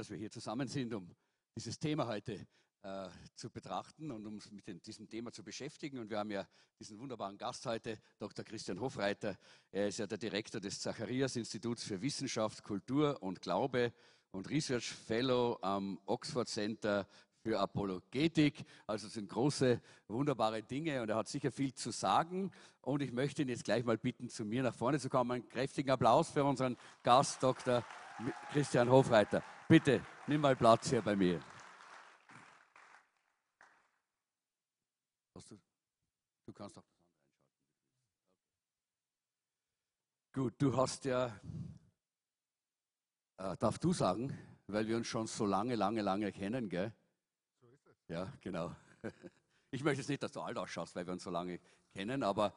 dass wir hier zusammen sind, um dieses Thema heute äh, zu betrachten und uns mit dem, diesem Thema zu beschäftigen. Und wir haben ja diesen wunderbaren Gast heute, Dr. Christian Hofreiter. Er ist ja der Direktor des Zacharias-Instituts für Wissenschaft, Kultur und Glaube und Research Fellow am Oxford Center für Apologetik. Also es sind große, wunderbare Dinge und er hat sicher viel zu sagen. Und ich möchte ihn jetzt gleich mal bitten, zu mir nach vorne zu kommen. Einen kräftigen Applaus für unseren Gast, Dr. Christian Hofreiter. Bitte, nimm mal Platz hier bei mir. Du, du, kannst auch das andere einschalten. Gut, du hast ja, äh, darf du sagen, weil wir uns schon so lange, lange, lange kennen, gell? Ja, genau. Ich möchte jetzt nicht, dass du alt ausschaust, weil wir uns so lange kennen, aber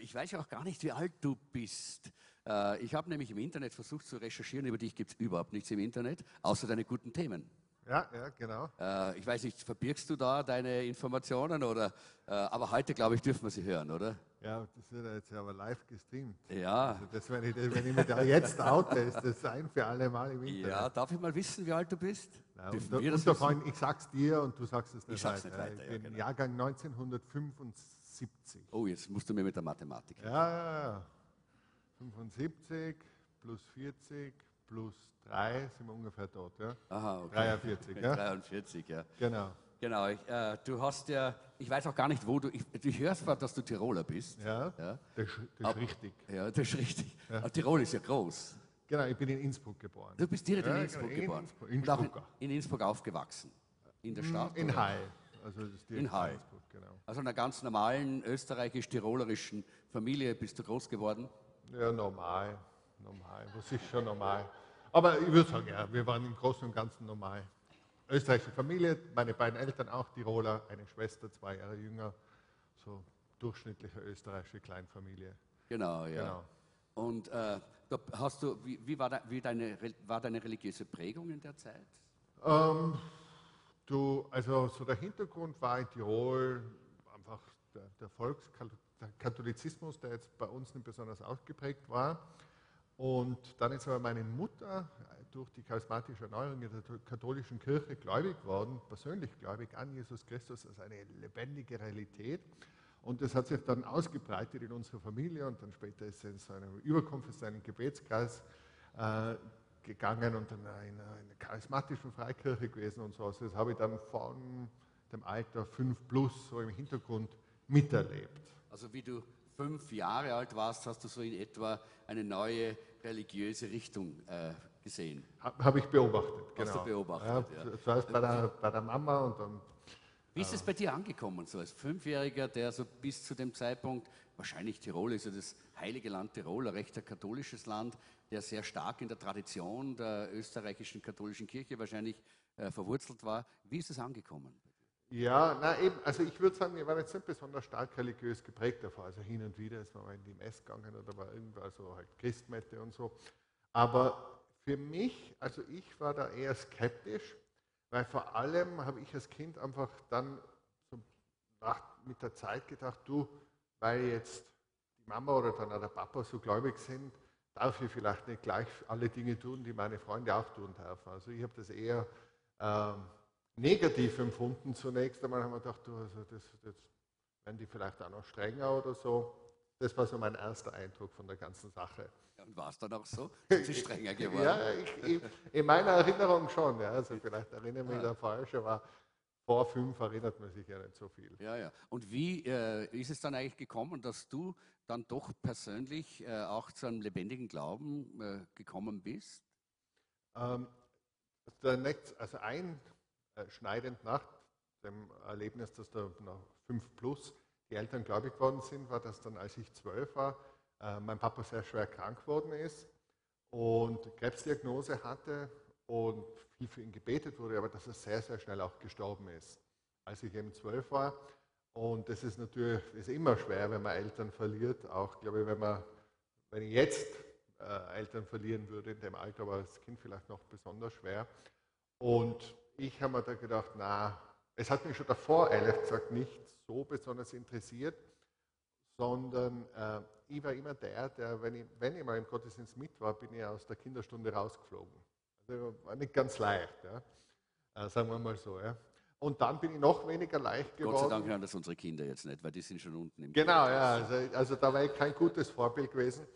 ich weiß ja auch gar nicht, wie alt du bist. Äh, ich habe nämlich im Internet versucht zu recherchieren, über dich gibt es überhaupt nichts im Internet, außer deine guten Themen. Ja, ja, genau. Äh, ich weiß nicht, verbirgst du da deine Informationen oder, äh, aber heute glaube ich, dürfen wir sie hören, oder? Ja, das wird jetzt aber live gestreamt. Ja. Also das, wenn, ich, wenn ich mich da jetzt oute, ist das ein für alle Mal im Internet. Ja, darf ich mal wissen, wie alt du bist? Ja, Dürfen und, wir das Freund, ich sag's dir und du sagst es nicht ich sag's Nicht weiter ich ja, bin genau. Jahrgang 1975. Oh, jetzt musst du mir mit der Mathematik. Ja, ja, ja. 75 plus 40 plus 3 sind wir ungefähr dort. Ja? Aha, okay. 43, ja? 43, ja. Genau. Genau, ich, äh, du hast ja, ich weiß auch gar nicht, wo du, ich, ich höre zwar, dass du Tiroler bist. Ja, ja. das, das ist richtig. Ja, das ist richtig. Ja. Aber Tirol ist ja groß. Genau, ich bin in Innsbruck geboren. Du bist direkt ja, in Innsbruck genau, geboren. In Innsbruck, in, in, in Innsbruck aufgewachsen. In der Stadt? In Hai. Also in Hai. Genau. Also in einer ganz normalen österreichisch-tirolerischen Familie bist du groß geworden? Ja, normal. Normal. Das ist schon normal. Aber ich würde sagen, ja, wir waren im Großen und Ganzen normal. Österreichische Familie, meine beiden Eltern auch Tiroler, eine Schwester, zwei Jahre jünger. So durchschnittliche österreichische Kleinfamilie. Genau, ja. Genau. Und äh, hast du, wie, wie, war, de, wie deine, war, deine, religiöse Prägung in der Zeit? Ähm, du, also so der Hintergrund war in Tirol einfach der, der Volkskatholizismus, der jetzt bei uns nicht besonders ausgeprägt war. Und dann ist aber meine Mutter durch die charismatische Erneuerung in der katholischen Kirche gläubig worden, persönlich gläubig an Jesus Christus als eine lebendige Realität. Und das hat sich dann ausgebreitet in unserer Familie und dann später ist es in so einem überkonfessionellen Gebetskreis äh, gegangen und dann in einer, in einer charismatischen Freikirche gewesen und so. Also das habe ich dann von dem Alter 5 plus so im Hintergrund miterlebt. Also wie du fünf Jahre alt warst, hast du so in etwa eine neue religiöse Richtung äh, gesehen. Habe hab ich beobachtet, genau. Hast du beobachtet, ja. ja. Zuerst bei der, bei der Mama und dann wie ist es bei dir angekommen, so als Fünfjähriger, der so bis zu dem Zeitpunkt, wahrscheinlich Tirol ist ja das heilige Land Tirol, ein recht katholisches Land, der sehr stark in der Tradition der österreichischen katholischen Kirche wahrscheinlich äh, verwurzelt war. Wie ist es angekommen? Ja, na eben, also ich würde sagen, wir waren jetzt nicht besonders stark religiös geprägt davor. Also hin und wieder ist man mal in die Mess gegangen oder war irgendwas so halt Christmette und so. Aber für mich, also ich war da eher skeptisch, weil vor allem habe ich als Kind einfach dann so nach, mit der Zeit gedacht, du, weil jetzt die Mama oder dann auch der Papa so gläubig sind, darf ich vielleicht nicht gleich alle Dinge tun, die meine Freunde auch tun dürfen. Also ich habe das eher ähm, negativ empfunden zunächst einmal, haben wir gedacht, du, also das, das werden die vielleicht auch noch strenger oder so. Das war so mein erster Eindruck von der ganzen Sache. Ja, und war es dann auch so? Sind Sie strenger geworden? ja, ich, ich, in meiner Erinnerung schon. Ja. Also vielleicht erinnere mich ja. der falsch, aber vor fünf erinnert man sich ja nicht so viel. Ja, ja. Und wie äh, ist es dann eigentlich gekommen, dass du dann doch persönlich äh, auch zu einem lebendigen Glauben äh, gekommen bist? Ähm, also einschneidend äh, nach dem Erlebnis, dass da nach 5 plus die Eltern gläubig geworden sind, war das dann, als ich zwölf war, äh, mein Papa sehr schwer krank geworden ist und Krebsdiagnose hatte und viel für ihn gebetet wurde, aber dass er sehr, sehr schnell auch gestorben ist, als ich eben zwölf war. Und das ist natürlich ist immer schwer, wenn man Eltern verliert, auch glaube ich, wenn man, wenn ich jetzt äh, Eltern verlieren würde in dem Alter, war das Kind vielleicht noch besonders schwer. Und ich habe mir da gedacht, na, es hat mich schon davor, ehrlich gesagt, nicht so besonders interessiert, sondern äh, ich war immer der, der, wenn ich, wenn ich mal im Gottesdienst mit war, bin ich aus der Kinderstunde rausgeflogen. Also war nicht ganz leicht, ja. äh, sagen wir mal so. Ja. Und dann bin ich noch weniger leicht geworden. Gott sei Dank hören das unsere Kinder jetzt nicht, weil die sind schon unten im Genau, ja. Also, also, da war ich kein gutes Vorbild gewesen.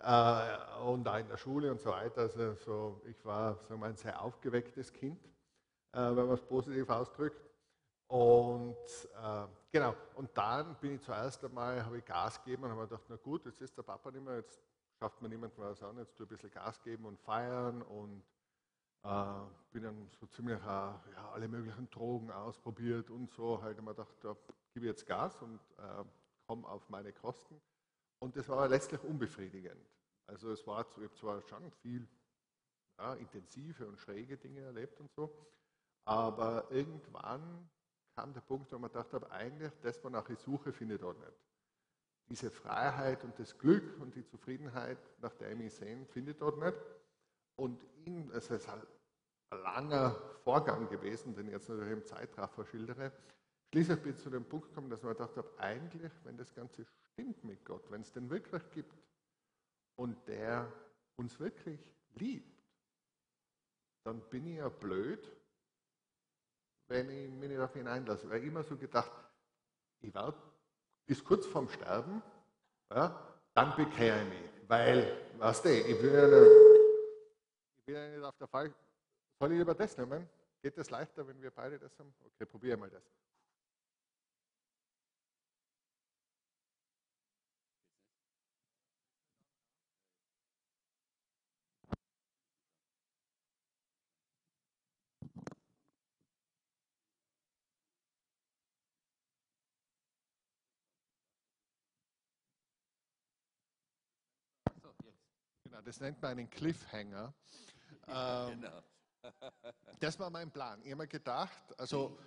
Äh, und auch in der Schule und so weiter. Also so, ich war sagen wir, ein sehr aufgewecktes Kind, wenn man es positiv ausdrückt. Und äh, genau, und dann bin ich zuerst einmal, habe ich Gas gegeben und habe mir gedacht, na gut, jetzt ist der Papa nicht mehr, jetzt schafft mir niemand was an, jetzt tue ich ein bisschen Gas geben und feiern und äh, bin dann so ziemlich äh, ja, alle möglichen Drogen ausprobiert und so, halt immer gedacht, da gebe ich jetzt Gas und äh, komme auf meine Kosten. Und das war letztlich unbefriedigend. Also es war zwar schon viel ja, intensive und schräge Dinge erlebt und so, aber irgendwann kam der Punkt, wo man gedacht habe, eigentlich das, wonach ich suche, finde ich dort nicht. Diese Freiheit und das Glück und die Zufriedenheit, nach der ich mich sehne, finde ich dort nicht. Und in, es ist ein langer Vorgang gewesen, den ich jetzt natürlich im Zeitraffer schildere. Schließlich bin ich zu dem Punkt gekommen, dass man gedacht habe, eigentlich, wenn das Ganze stimmt mit Gott, wenn es den wirklich gibt und der uns wirklich liebt, dann bin ich ja blöd, wenn ich mich nicht auf ihn einlasse. Weil ich immer so gedacht, ich warte bis kurz vorm Sterben, ja, dann bekehre ich mich. Weil, weißt du, ich will ja nicht, ich will nicht auf der Fall. Soll ich lieber das nehmen? Geht das leichter, wenn wir beide das haben? Okay, probiere mal das. Das nennt man einen Cliffhanger. Ja, ähm, genau. das war mein Plan. Ich habe mir gedacht, also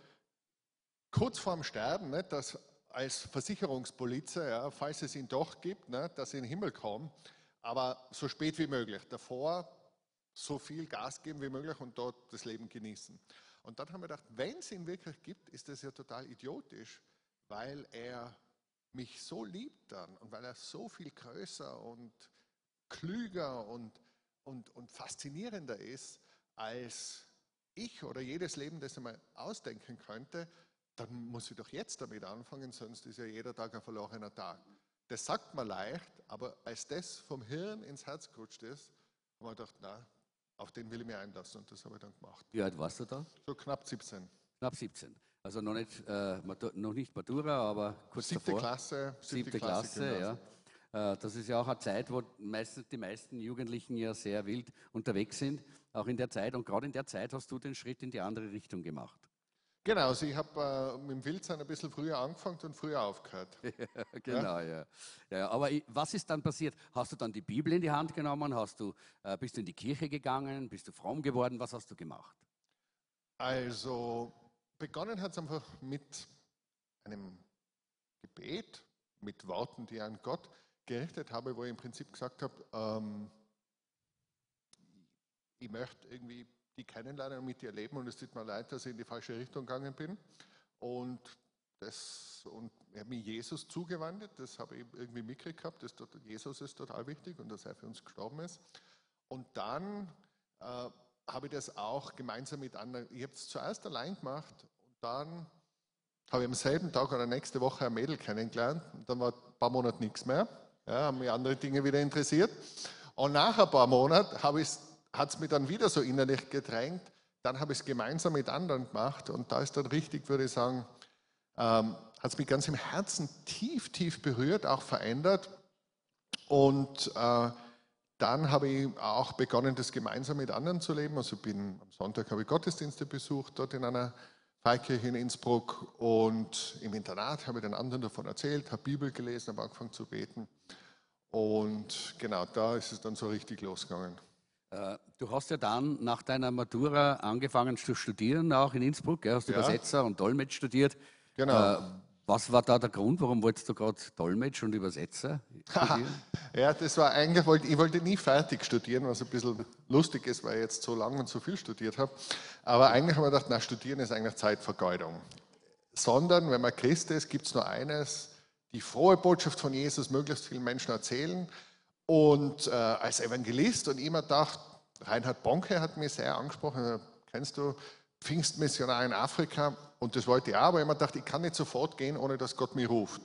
kurz vorm Sterben, nicht, dass als Versicherungspolizei, ja, falls es ihn doch gibt, nicht, dass ich in den Himmel komme, aber so spät wie möglich. Davor so viel Gas geben wie möglich und dort das Leben genießen. Und dann haben wir gedacht, wenn es ihn wirklich gibt, ist das ja total idiotisch, weil er mich so liebt dann und weil er so viel größer und klüger und, und, und faszinierender ist als ich oder jedes Leben, das ich mir ausdenken könnte, dann muss ich doch jetzt damit anfangen, sonst ist ja jeder Tag ein verlorener Tag. Das sagt man leicht, aber als das vom Hirn ins Herz gerutscht ist, haben wir gedacht, na, auf den will ich mich einlassen und das habe ich dann gemacht. Wie alt warst du da? So knapp 17. Knapp 17. Also noch nicht, äh, noch nicht Matura, aber kurz siebte davor. Klasse, siebte, siebte Klasse, Klasse ja. Äh, das ist ja auch eine Zeit, wo meistens die meisten Jugendlichen ja sehr wild unterwegs sind, auch in der Zeit. Und gerade in der Zeit hast du den Schritt in die andere Richtung gemacht. Genau, also ich habe äh, mit dem Wildsein ein bisschen früher angefangen und früher aufgehört. ja, genau, ja. ja. ja aber ich, was ist dann passiert? Hast du dann die Bibel in die Hand genommen? Hast du, äh, bist du in die Kirche gegangen? Bist du fromm geworden? Was hast du gemacht? Also begonnen hat es einfach mit einem Gebet, mit Worten, die an Gott gerichtet habe, wo ich im Prinzip gesagt habe, ähm, ich möchte irgendwie die kennenlernen und mit ihr leben und es tut mir leid, dass ich in die falsche Richtung gegangen bin. Und, das, und er hat mir Jesus zugewandt, das habe ich irgendwie mitgekriegt gehabt, dass Jesus ist total wichtig und dass er für uns gestorben ist. Und dann äh, habe ich das auch gemeinsam mit anderen, ich habe es zuerst allein gemacht und dann habe ich am selben Tag oder nächste Woche ein Mädel kennengelernt und dann war ein paar Monate nichts mehr. Ja, haben mich andere Dinge wieder interessiert. Und nach ein paar Monaten hat es mich dann wieder so innerlich gedrängt. Dann habe ich es gemeinsam mit anderen gemacht und da ist dann richtig, würde ich sagen, ähm, hat es mich ganz im Herzen tief, tief berührt, auch verändert. Und äh, dann habe ich auch begonnen, das gemeinsam mit anderen zu leben. Also bin am Sonntag habe ich Gottesdienste besucht, dort in einer Freikirche in Innsbruck und im Internat habe ich den anderen davon erzählt, habe Bibel gelesen, habe angefangen zu beten. Und genau, da ist es dann so richtig losgegangen. Äh, du hast ja dann nach deiner Matura angefangen zu studieren, auch in Innsbruck. Gell? Hast du ja. Übersetzer und Dolmetsch studiert. Genau. Äh, was war da der Grund? Warum wolltest du gerade Dolmetsch und Übersetzer studieren? ja, das war eigentlich, ich wollte nie fertig studieren, was ein bisschen lustig ist, weil ich jetzt so lange und so viel studiert habe. Aber eigentlich habe ich gedacht, na, studieren ist eigentlich Zeitvergeudung. Sondern, wenn man Christ ist, gibt es nur eines, die frohe Botschaft von Jesus möglichst vielen Menschen erzählen. Und äh, als Evangelist und immer dachte, Reinhard Bonke hat mich sehr angesprochen, kennst du Pfingstmissionar in Afrika und das wollte ich auch, aber ich mir gedacht, ich kann nicht sofort gehen, ohne dass Gott mich ruft.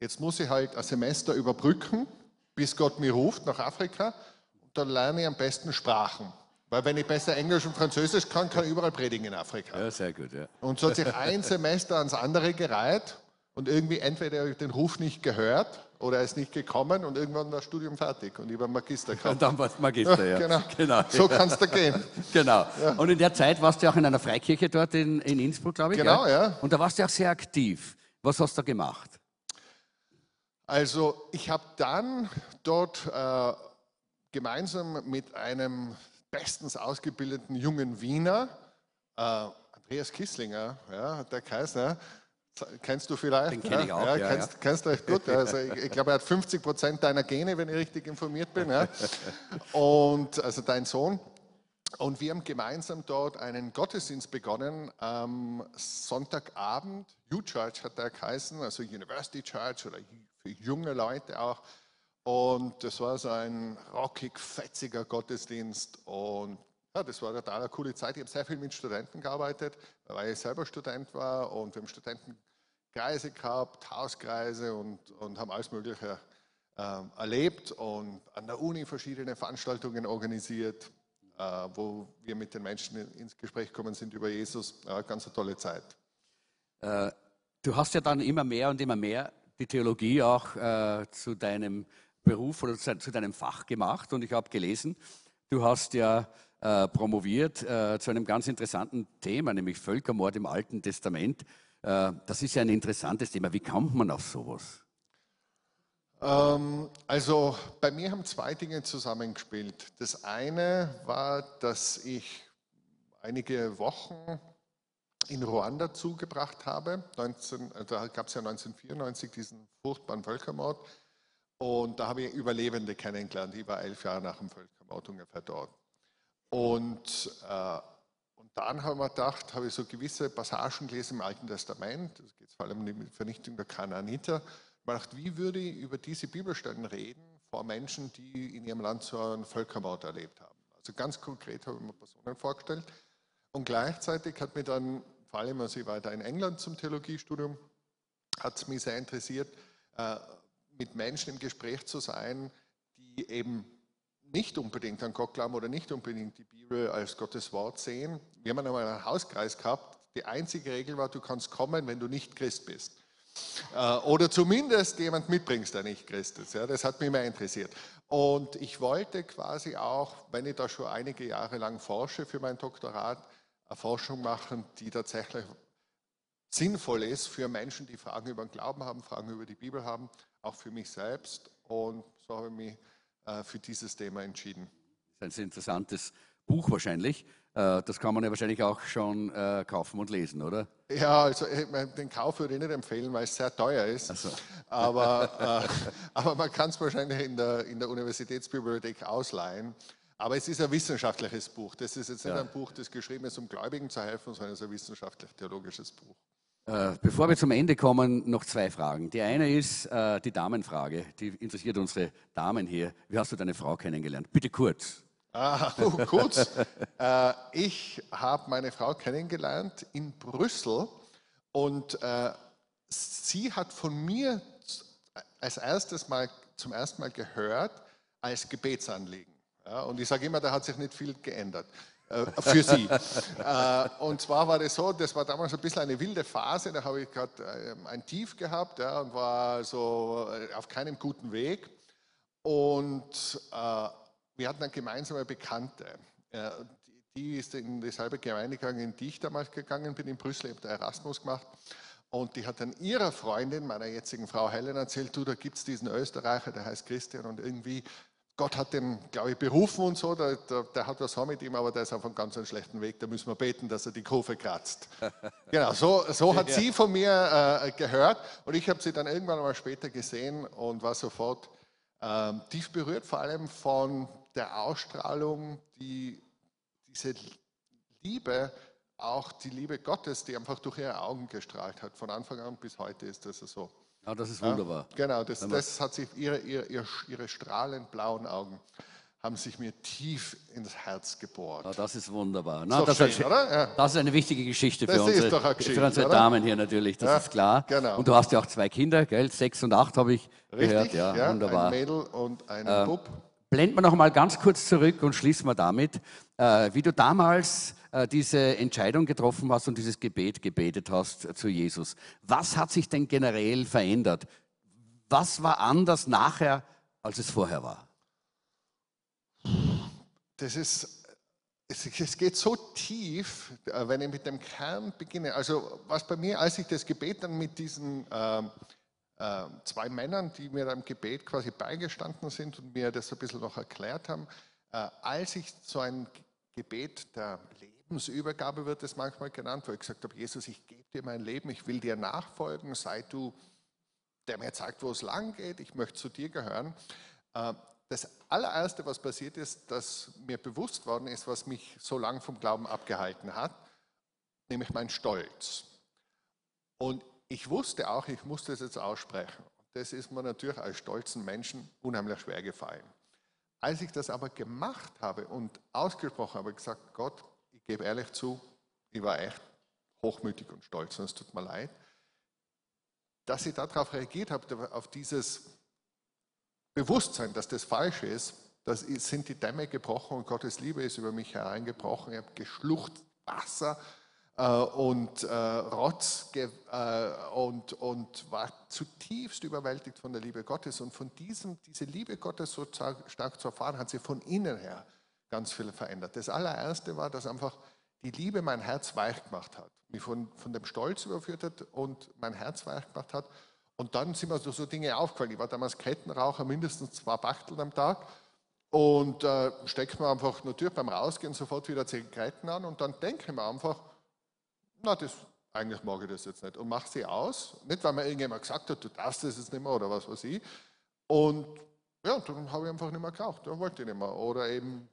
Jetzt muss ich halt ein Semester überbrücken, bis Gott mich ruft nach Afrika und dann lerne ich am besten Sprachen. Weil wenn ich besser Englisch und Französisch kann, kann ich überall predigen in Afrika. Ja, sehr gut, ja. Und so hat sich ein Semester ans andere gereiht und irgendwie entweder habe ich den Ruf nicht gehört oder er ist nicht gekommen und irgendwann war das Studium fertig und ich war Magister gehabt. Und dann warst du Magister, ja. genau. genau. So kann es da gehen. Genau. Und in der Zeit warst du auch in einer Freikirche dort in, in Innsbruck, glaube ich. Genau, ja. Und da warst du auch sehr aktiv. Was hast du da gemacht? Also ich habe dann dort äh, gemeinsam mit einem bestens ausgebildeten jungen Wiener, äh, Andreas Kisslinger, ja, der Kaiser, kennst du vielleicht? Den kenne ich auch, ja. ja, kennst, ja. kennst du recht gut. Also ich, ich glaube, er hat 50 Prozent deiner Gene, wenn ich richtig informiert bin. Und also dein Sohn. Und wir haben gemeinsam dort einen Gottesdienst begonnen am Sonntagabend. U-Church hat der geheißen, also University Church oder für junge Leute auch. Und das war so ein rockig, fetziger Gottesdienst. Und ja, das war eine total coole Zeit. Ich habe sehr viel mit Studenten gearbeitet, weil ich selber Student war. Und wir haben Studentenkreise gehabt, Hauskreise und, und haben alles Mögliche äh, erlebt und an der Uni verschiedene Veranstaltungen organisiert, äh, wo wir mit den Menschen ins Gespräch gekommen sind über Jesus. Ja, ganz eine tolle Zeit. Äh, du hast ja dann immer mehr und immer mehr die Theologie auch äh, zu deinem Beruf oder zu, zu, deinem Fach gemacht. Und ich habe gelesen, du hast ja äh, promoviert äh, zu einem ganz interessanten Thema, nämlich Völkermord im Alten Testament. Äh, das ist ja ein interessantes Thema. Wie kommt man auf sowas? Ähm, also bei mir haben zwei Dinge zusammengespielt. Das eine war, dass ich einige Wochen in Ruanda zugebracht habe. 19, äh, da gab es ja 1994 diesen furchtbaren Völkermord. Und da habe ich Überlebende kennengelernt. Ich war elf Jahre nach dem Völkermord ungefähr dort. Und, äh, dann ich mir gedacht, habe ich so gewisse Passagen gelesen im Alten Testament. Das geht vor allem um die Vernichtung der Kanaaniter. Gedacht, wie würde ich über diese Bibelstellen reden vor Menschen, die in ihrem Land so einen Völkermord erlebt haben? Also ganz konkret habe ich mir Personen vorgestellt. Und gleichzeitig hat mich dann, vor allem als ich da in England zum Theologiestudium, hat es mich sehr interessiert, äh, mit Menschen im Gespräch zu sein, die eben nicht unbedingt an Gott glauben oder nicht unbedingt die Bibel als Gottes Wort sehen. Wir haben einmal einen Hauskreis gehabt. Die einzige Regel war, du kannst kommen, wenn du nicht Christ bist. Äh, oder zumindest jemand mitbringst, der nicht Christ ist. Ja, das hat mich mehr interessiert. Und ich wollte quasi auch, wenn ich da schon einige Jahre lang forsche für mein Doktorat, eine Forschung machen, die tatsächlich sinnvoll ist für Menschen, die Fragen über den Glauben haben, Fragen über die Bibel haben, auch für mich selbst. Und so habe ich mich für dieses Thema entschieden. Das ist ein interessantes Buch wahrscheinlich. Äh, Das kann man ja wahrscheinlich auch schon äh, kaufen und lesen, oder? Ja, also den Kauf würde ich nicht empfehlen, weil es sehr teuer ist. So. Aber, äh, aber man kann es wahrscheinlich in der, in der Universitätsbibliothek ausleihen. Aber es ist ein wissenschaftliches Buch. Das ist jetzt nicht Ja. ein Buch, das geschrieben ist, um Gläubigen zu helfen, sondern es ist ein wissenschaftlich-theologisches Buch. Äh, Bevor wir zum Ende kommen, noch zwei Fragen. Die eine ist äh, die Damenfrage, die interessiert unsere Damen hier. Wie hast du deine Frau kennengelernt? Bitte kurz. Ah, oh, kurz. äh, ich habe meine Frau kennengelernt in Brüssel und äh, sie hat von mir als erstes Mal zum ersten Mal gehört als Gebetsanliegen. Ja, und ich sage immer, da hat sich nicht viel geändert äh, für sie. äh, und zwar war das so, das war damals ein bisschen eine wilde Phase, da habe ich gerade äh, ein Tief gehabt ja, und war so äh, auf keinem guten Weg. Und äh, wir hatten eine gemeinsame Bekannte. Äh, die, ist in dieselbe Gemeinde gegangen, in die ich damals gegangen bin, in Brüssel, habe da Erasmus gemacht. Und die hat dann ihrer Freundin, meiner jetzigen Frau Helen, erzählt, du, da gibt es diesen Österreicher, der heißt Christian und irgendwie, Gott hat den, glaube ich, berufen und so, der, der, der hat was vor mit ihm, aber der ist auf einem ganz schlechten Weg, da müssen wir beten, dass er die Kurve kratzt. genau, so, so hat sie von mir äh, gehört und ich habe sie dann irgendwann mal später gesehen und war sofort ähm, tief berührt, vor allem von der Ausstrahlung, die diese Liebe, auch die Liebe Gottes, die einfach durch ihre Augen gestrahlt hat. Von Anfang an bis heute ist das so. Ja, das ist Ja, wunderbar. Genau, das, das hat sich ihre, ihre, ihre, strahlend blauen Augen. haben sich mir tief ins Herz gebohrt. Ah, das ist wunderbar. Na, das, schön, ist, ja. das, ist, eine wichtige Geschichte für das unsere, Geschichte, für unsere Damen hier natürlich, das ja, ist klar. Genau. Und du hast ja auch zwei Kinder, gell? Sechs und acht habe ich Richtig, gehört. Ja, ja, wunderbar. Ein Mädel und ein äh, Bub. Blenden wir noch mal ganz kurz zurück und schließen wir damit, äh, wie du damals diese Entscheidung getroffen hast und dieses Gebet gebetet hast zu Jesus. Was hat sich denn generell verändert? Was war anders nachher, als es vorher war? Das ist, es, geht so tief, äh, wenn ich mit dem Kern beginne. Also was bei mir, als ich das Gebet dann mit diesen äh, äh, zwei Männern, die mir im Gebet quasi beigestanden sind und mir das ein bisschen noch erklärt haben, äh, als ich so ein Gebet der Lebensübergabe wird es manchmal genannt, wo ich gesagt habe, Jesus, ich gebe dir mein Leben, ich will dir nachfolgen, sei du, der mir zeigt, wo es lang geht, ich möchte zu dir gehören. Äh, das allererste, was passiert ist, dass mir bewusst worden ist, was mich so lange vom Glauben abgehalten hat, nämlich mein Stolz. Und ich wusste auch, ich musste es jetzt aussprechen. Das ist mir natürlich als stolzen Menschen unheimlich schwer gefallen. Als ich das aber gemacht habe und ausgesprochen habe, gesagt, Gott, gebe ehrlich zu, ich war echt hochmütig und stolz und es tut mir leid, dass ich darauf reagiert habe, auf dieses Bewusstsein, dass das falsch ist, das sind die Dämme gebrochen und Gottes Liebe ist über mich hereingebrochen. Ich habe geschlucht Wasser äh, und äh, Rotz äh, und, und war zutiefst überwältigt von der Liebe Gottes. Und von diesem, diese Liebe Gottes so stark zu erfahren, hat sie von innen her ganz viel verändert. Das allererste war, dass einfach die Liebe mein Herz weich gemacht hat, mich von, von dem Stolz überführt hat und mein Herz weich gemacht hat. Und dann sind mir so, so Dinge aufgefallen. Ich war damals Kettenraucher, mindestens zwei Bachteln am Tag. Und äh, steckt mir einfach natürlich beim Rausgehen sofort wieder Zigaretten an und dann denke ich mir einfach, na, das, eigentlich mag ich das jetzt nicht und mache sie aus. Nicht, weil mir irgendjemand gesagt hat, du darfst das jetzt nicht mehr oder was weiß ich. Und ja, dann habe ich einfach nicht mehr geraucht, dann wollte ich nicht mehr. Oder eben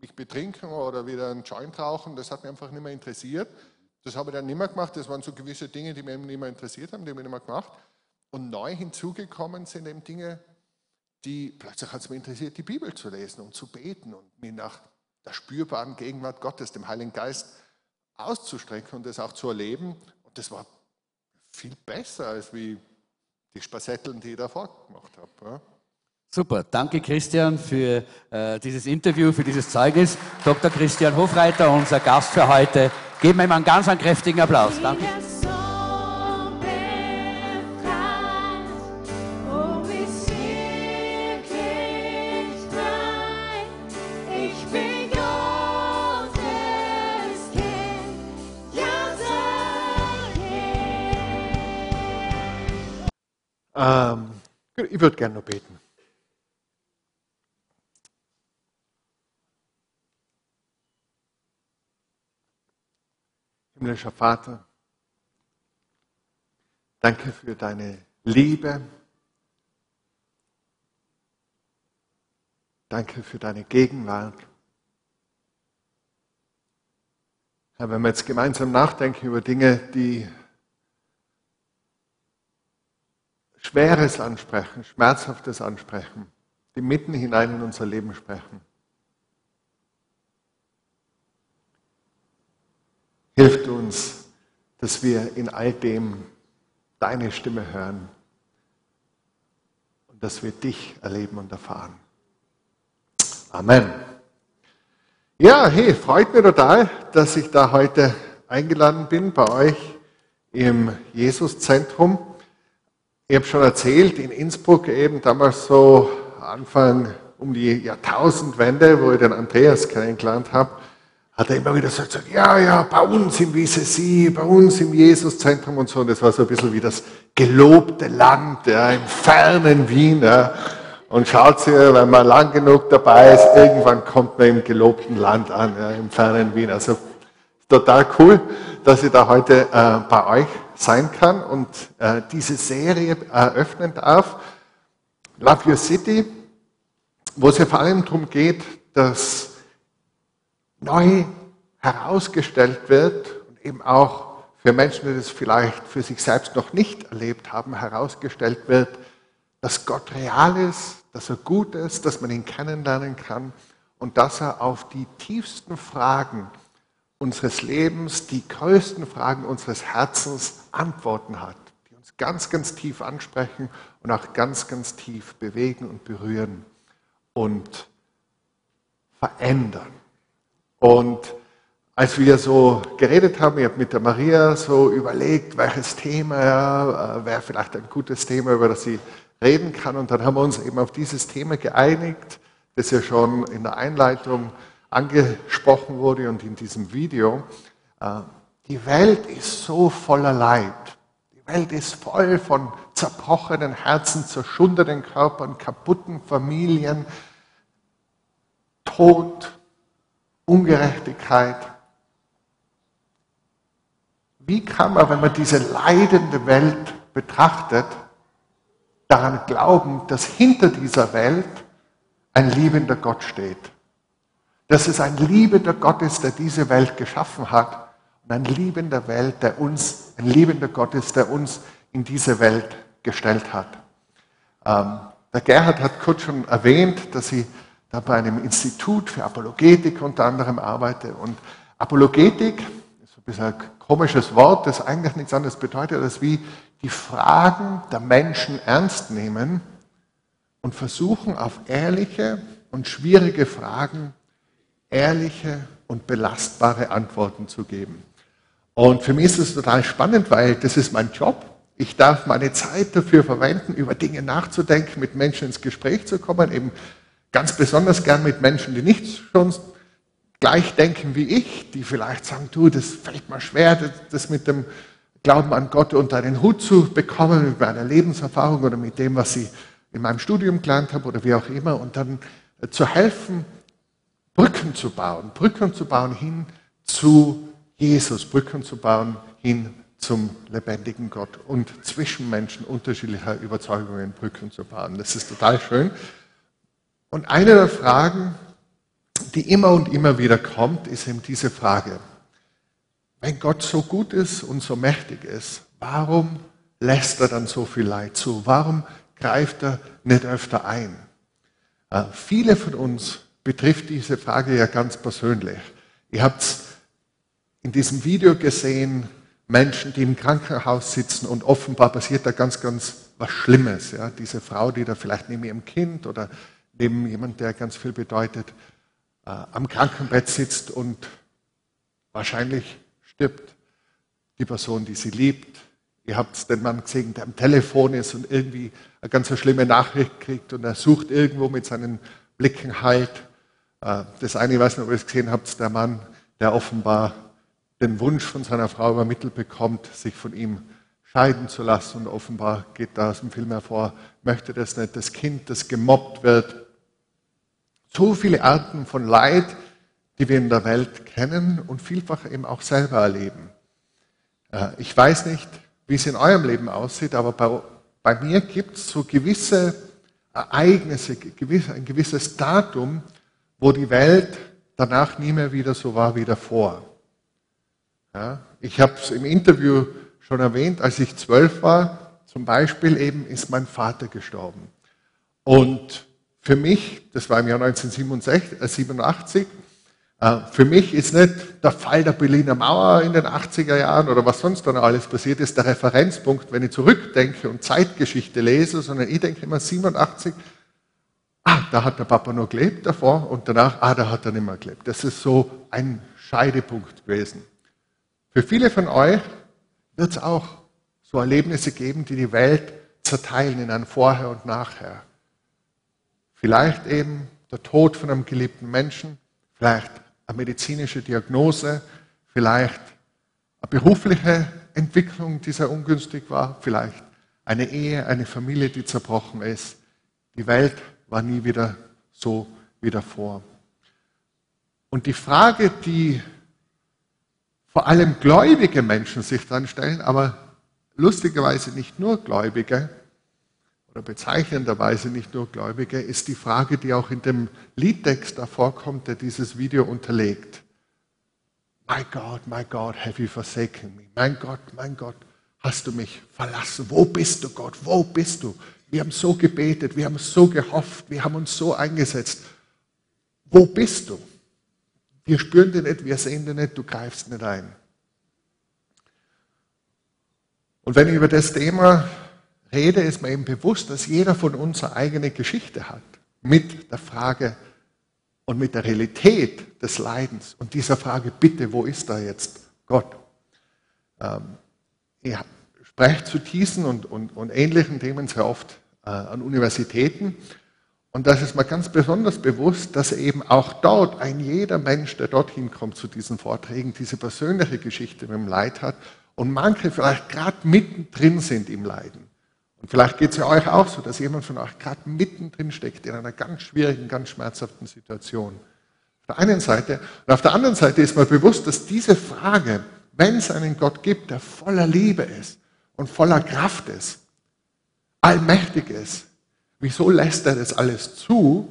mich betrinken oder wieder einen Joint rauchen, das hat mich einfach nicht mehr interessiert. Das habe ich dann nicht mehr gemacht. Das waren so gewisse Dinge, die mich nicht mehr interessiert haben, die habe ich nicht mehr gemacht. Und neu hinzugekommen sind eben Dinge, die plötzlich hat es mich interessiert, die Bibel zu lesen und zu beten und mich nach der spürbaren Gegenwart Gottes, dem Heiligen Geist, auszustrecken und das auch zu erleben. Und das war viel besser als wie die Spassetteln, die ich davor gemacht habe. Super, danke Christian für äh, dieses Interview, für dieses Zeugnis. Dr. Christian Hofreiter, unser Gast für heute. Geben wir ihm einen ganz einen kräftigen Applaus. Danke. Ähm, ich würde gerne noch beten. Himmlischer Vater, danke für deine Liebe. Danke für deine Gegenwart. Herr, wenn wir jetzt gemeinsam nachdenken über Dinge, die Schweres ansprechen, Schmerzhaftes ansprechen, die mitten hinein in unser Leben sprechen. Hilft uns, dass wir in all dem deine Stimme hören und dass wir dich erleben und erfahren. Amen. Ja, hey, freut mich total, dass ich da heute eingeladen bin bei euch im Jesuszentrum. Ich habe schon erzählt, in Innsbruck eben damals so Anfang um die Jahrtausendwende, wo ich den Andreas kennengelernt habe, hat er immer wieder gesagt, ja, ja, bei uns im WCC, bei uns im Jesuszentrum und so. Und das war so ein bisschen wie das gelobte Land, ja, im fernen Wien. Ja. Und schaut sich, wenn man lang genug dabei ist, irgendwann kommt man im gelobten Land an, ja, im fernen Wien. Also total cool, dass ich da heute äh, bei euch sein kann und äh, diese Serie eröffnen darf. Love Your City, wo es ja vor allem darum geht, dass neu herausgestellt wird und eben auch für Menschen, die das vielleicht für sich selbst noch nicht erlebt haben, herausgestellt wird, dass Gott real ist, dass er gut ist, dass man ihn kennenlernen kann und dass er auf die tiefsten Fragen unseres Lebens, die größten Fragen unseres Herzens Antworten hat, die uns ganz, ganz tief ansprechen und auch ganz, ganz tief bewegen und berühren und verändern. Und als wir so geredet haben, ich habe mit der Maria so überlegt, welches Thema ja, äh, wäre vielleicht ein gutes Thema, über das sie reden kann. Und dann haben wir uns eben auf dieses Thema geeinigt, das ja schon in der Einleitung angesprochen wurde und in diesem Video. Äh, die Welt ist so voller Leid. Die Welt ist voll von zerbrochenen Herzen, zerschundenen Körpern, kaputten Familien, Tod, Ungerechtigkeit. Wie kann man, wenn man diese leidende Welt betrachtet, daran glauben, dass hinter dieser Welt ein liebender Gott steht? Dass es ein liebender Gott ist, der diese Welt geschaffen hat und ein liebender Welt, der uns, ein liebender Gott ist, der uns in diese Welt gestellt hat. Ähm, der Gerhard hat kurz schon erwähnt, dass sie da bei einem Institut für Apologetik unter anderem arbeite. Und Apologetik ist ein bisschen ein komisches Wort, das eigentlich nichts anderes bedeutet, als wie die Fragen der Menschen ernst nehmen und versuchen auf ehrliche und schwierige Fragen ehrliche und belastbare Antworten zu geben. Und für mich ist es total spannend, weil das ist mein Job. Ich darf meine Zeit dafür verwenden, über Dinge nachzudenken, mit Menschen ins Gespräch zu kommen, eben ganz besonders gern mit Menschen, die nicht schon gleich denken wie ich, die vielleicht sagen, du, das fällt mir schwer, das mit dem Glauben an Gott unter einen Hut zu bekommen, mit meiner Lebenserfahrung oder mit dem, was ich in meinem Studium gelernt habe oder wie auch immer, und dann äh, zu helfen, Brücken zu bauen, Brücken zu bauen hin zu Jesus, Brücken zu bauen hin zum lebendigen Gott und zwischen Menschen unterschiedlicher Überzeugungen Brücken zu bauen. Das ist total schön. Und eine der Fragen, die immer und immer wieder kommt, ist eben diese Frage, wenn Gott so gut ist und so mächtig ist, warum lässt er dann so viel Leid zu? Warum greift er nicht öfter ein? Äh, viele von uns betrifft diese Frage ja ganz persönlich. Ihr habt in diesem Video gesehen, Menschen, die im Krankenhaus sitzen und offenbar passiert da ganz, ganz was Schlimmes. Ja? Diese Frau, die da vielleicht neben ihrem Kind oder neben jemand, der ganz viel bedeutet, äh, am Krankenbett sitzt und wahrscheinlich stirbt die Person, die sie liebt. Ihr habt den Mann gesehen, der am Telefon ist und irgendwie eine ganz schlimme Nachricht kriegt und er sucht irgendwo mit seinen Blicken Halt. Äh, das eine, ich weiß nicht, ob ihr es gesehen habt, der Mann, der offenbar den Wunsch von seiner Frau übermittelt bekommt, sich von ihm scheiden zu lassen. Und offenbar geht da aus dem Film hervor, möchte das nicht. Das Kind, das gemobbt wird, so viele Arten von Leid, die wir in der Welt kennen und vielfach eben auch selber erleben. Äh, ich weiß nicht, wie es in eurem Leben aussieht, aber bei, bei mir gibt es so gewisse Ereignisse, ein gewisses Datum, wo die Welt danach nie mehr wieder so war wie davor. Ja, ich habe es im Interview schon erwähnt, als ich zwölf war, zum Beispiel eben ist mein Vater gestorben. Und für mich, das war im Jahr 1987, äh, äh, für mich ist nicht der Fall der Berliner Mauer in den 80er Jahren oder was sonst dann alles passiert ist, der Referenzpunkt, wenn ich zurückdenke und Zeitgeschichte lese, sondern ich denke immer 87, ah, da hat der Papa nur gelebt davor und danach, ah, da hat er nicht mehr gelebt. Das ist so ein Scheidepunkt gewesen. Für viele von euch wird es auch so Erlebnisse geben, die die Welt zerteilen in ein Vorher und Nachher. Vielleicht eben der Tod von einem geliebten Menschen, vielleicht eine medizinische Diagnose, vielleicht eine berufliche Entwicklung, die sehr ungünstig war, vielleicht eine Ehe, eine Familie, die zerbrochen ist. Die Welt war nie wieder so wie davor. Und die Frage, die vor allem gläubige Menschen sich dann stellen, aber lustigerweise nicht nur Gläubige, oder bezeichnenderweise nicht nur Gläubige, ist die Frage, die auch in dem Liedtext davor kommt, der dieses Video unterlegt. My God, my God, have you forsaken me? Mein Gott, mein Gott, hast du mich verlassen? Wo bist du, Gott? Wo bist du? Wir haben so gebetet, wir haben so gehofft, wir haben uns so eingesetzt. Wo bist du? Wir spüren dich nicht, wir sehen dich nicht, du greifst nicht ein. Und wenn ich über das Thema rede, ist mir eben bewusst, dass jeder von uns eine eigene Geschichte hat mit der Frage und mit der Realität des Leidens und dieser Frage, bitte, wo ist da jetzt Gott? Ähm, ich spreche zu diesen und, und, und ähnlichen Themen sehr oft äh, an Universitäten und das ist mir ganz besonders bewusst, dass eben auch dort ein jeder Mensch, der dorthin kommt zu diesen Vorträgen, diese persönliche Geschichte mit dem Leid hat und manche vielleicht gerade mittendrin sind im Leiden. Vielleicht geht es ja euch auch so, dass jemand von euch gerade mittendrin steckt in einer ganz schwierigen, ganz schmerzhaften Situation. Auf der einen Seite. Und auf der anderen Seite ist mir bewusst, dass diese Frage, wenn es einen Gott gibt, der voller Liebe ist und voller Kraft ist, allmächtig ist, wieso lässt er das alles zu,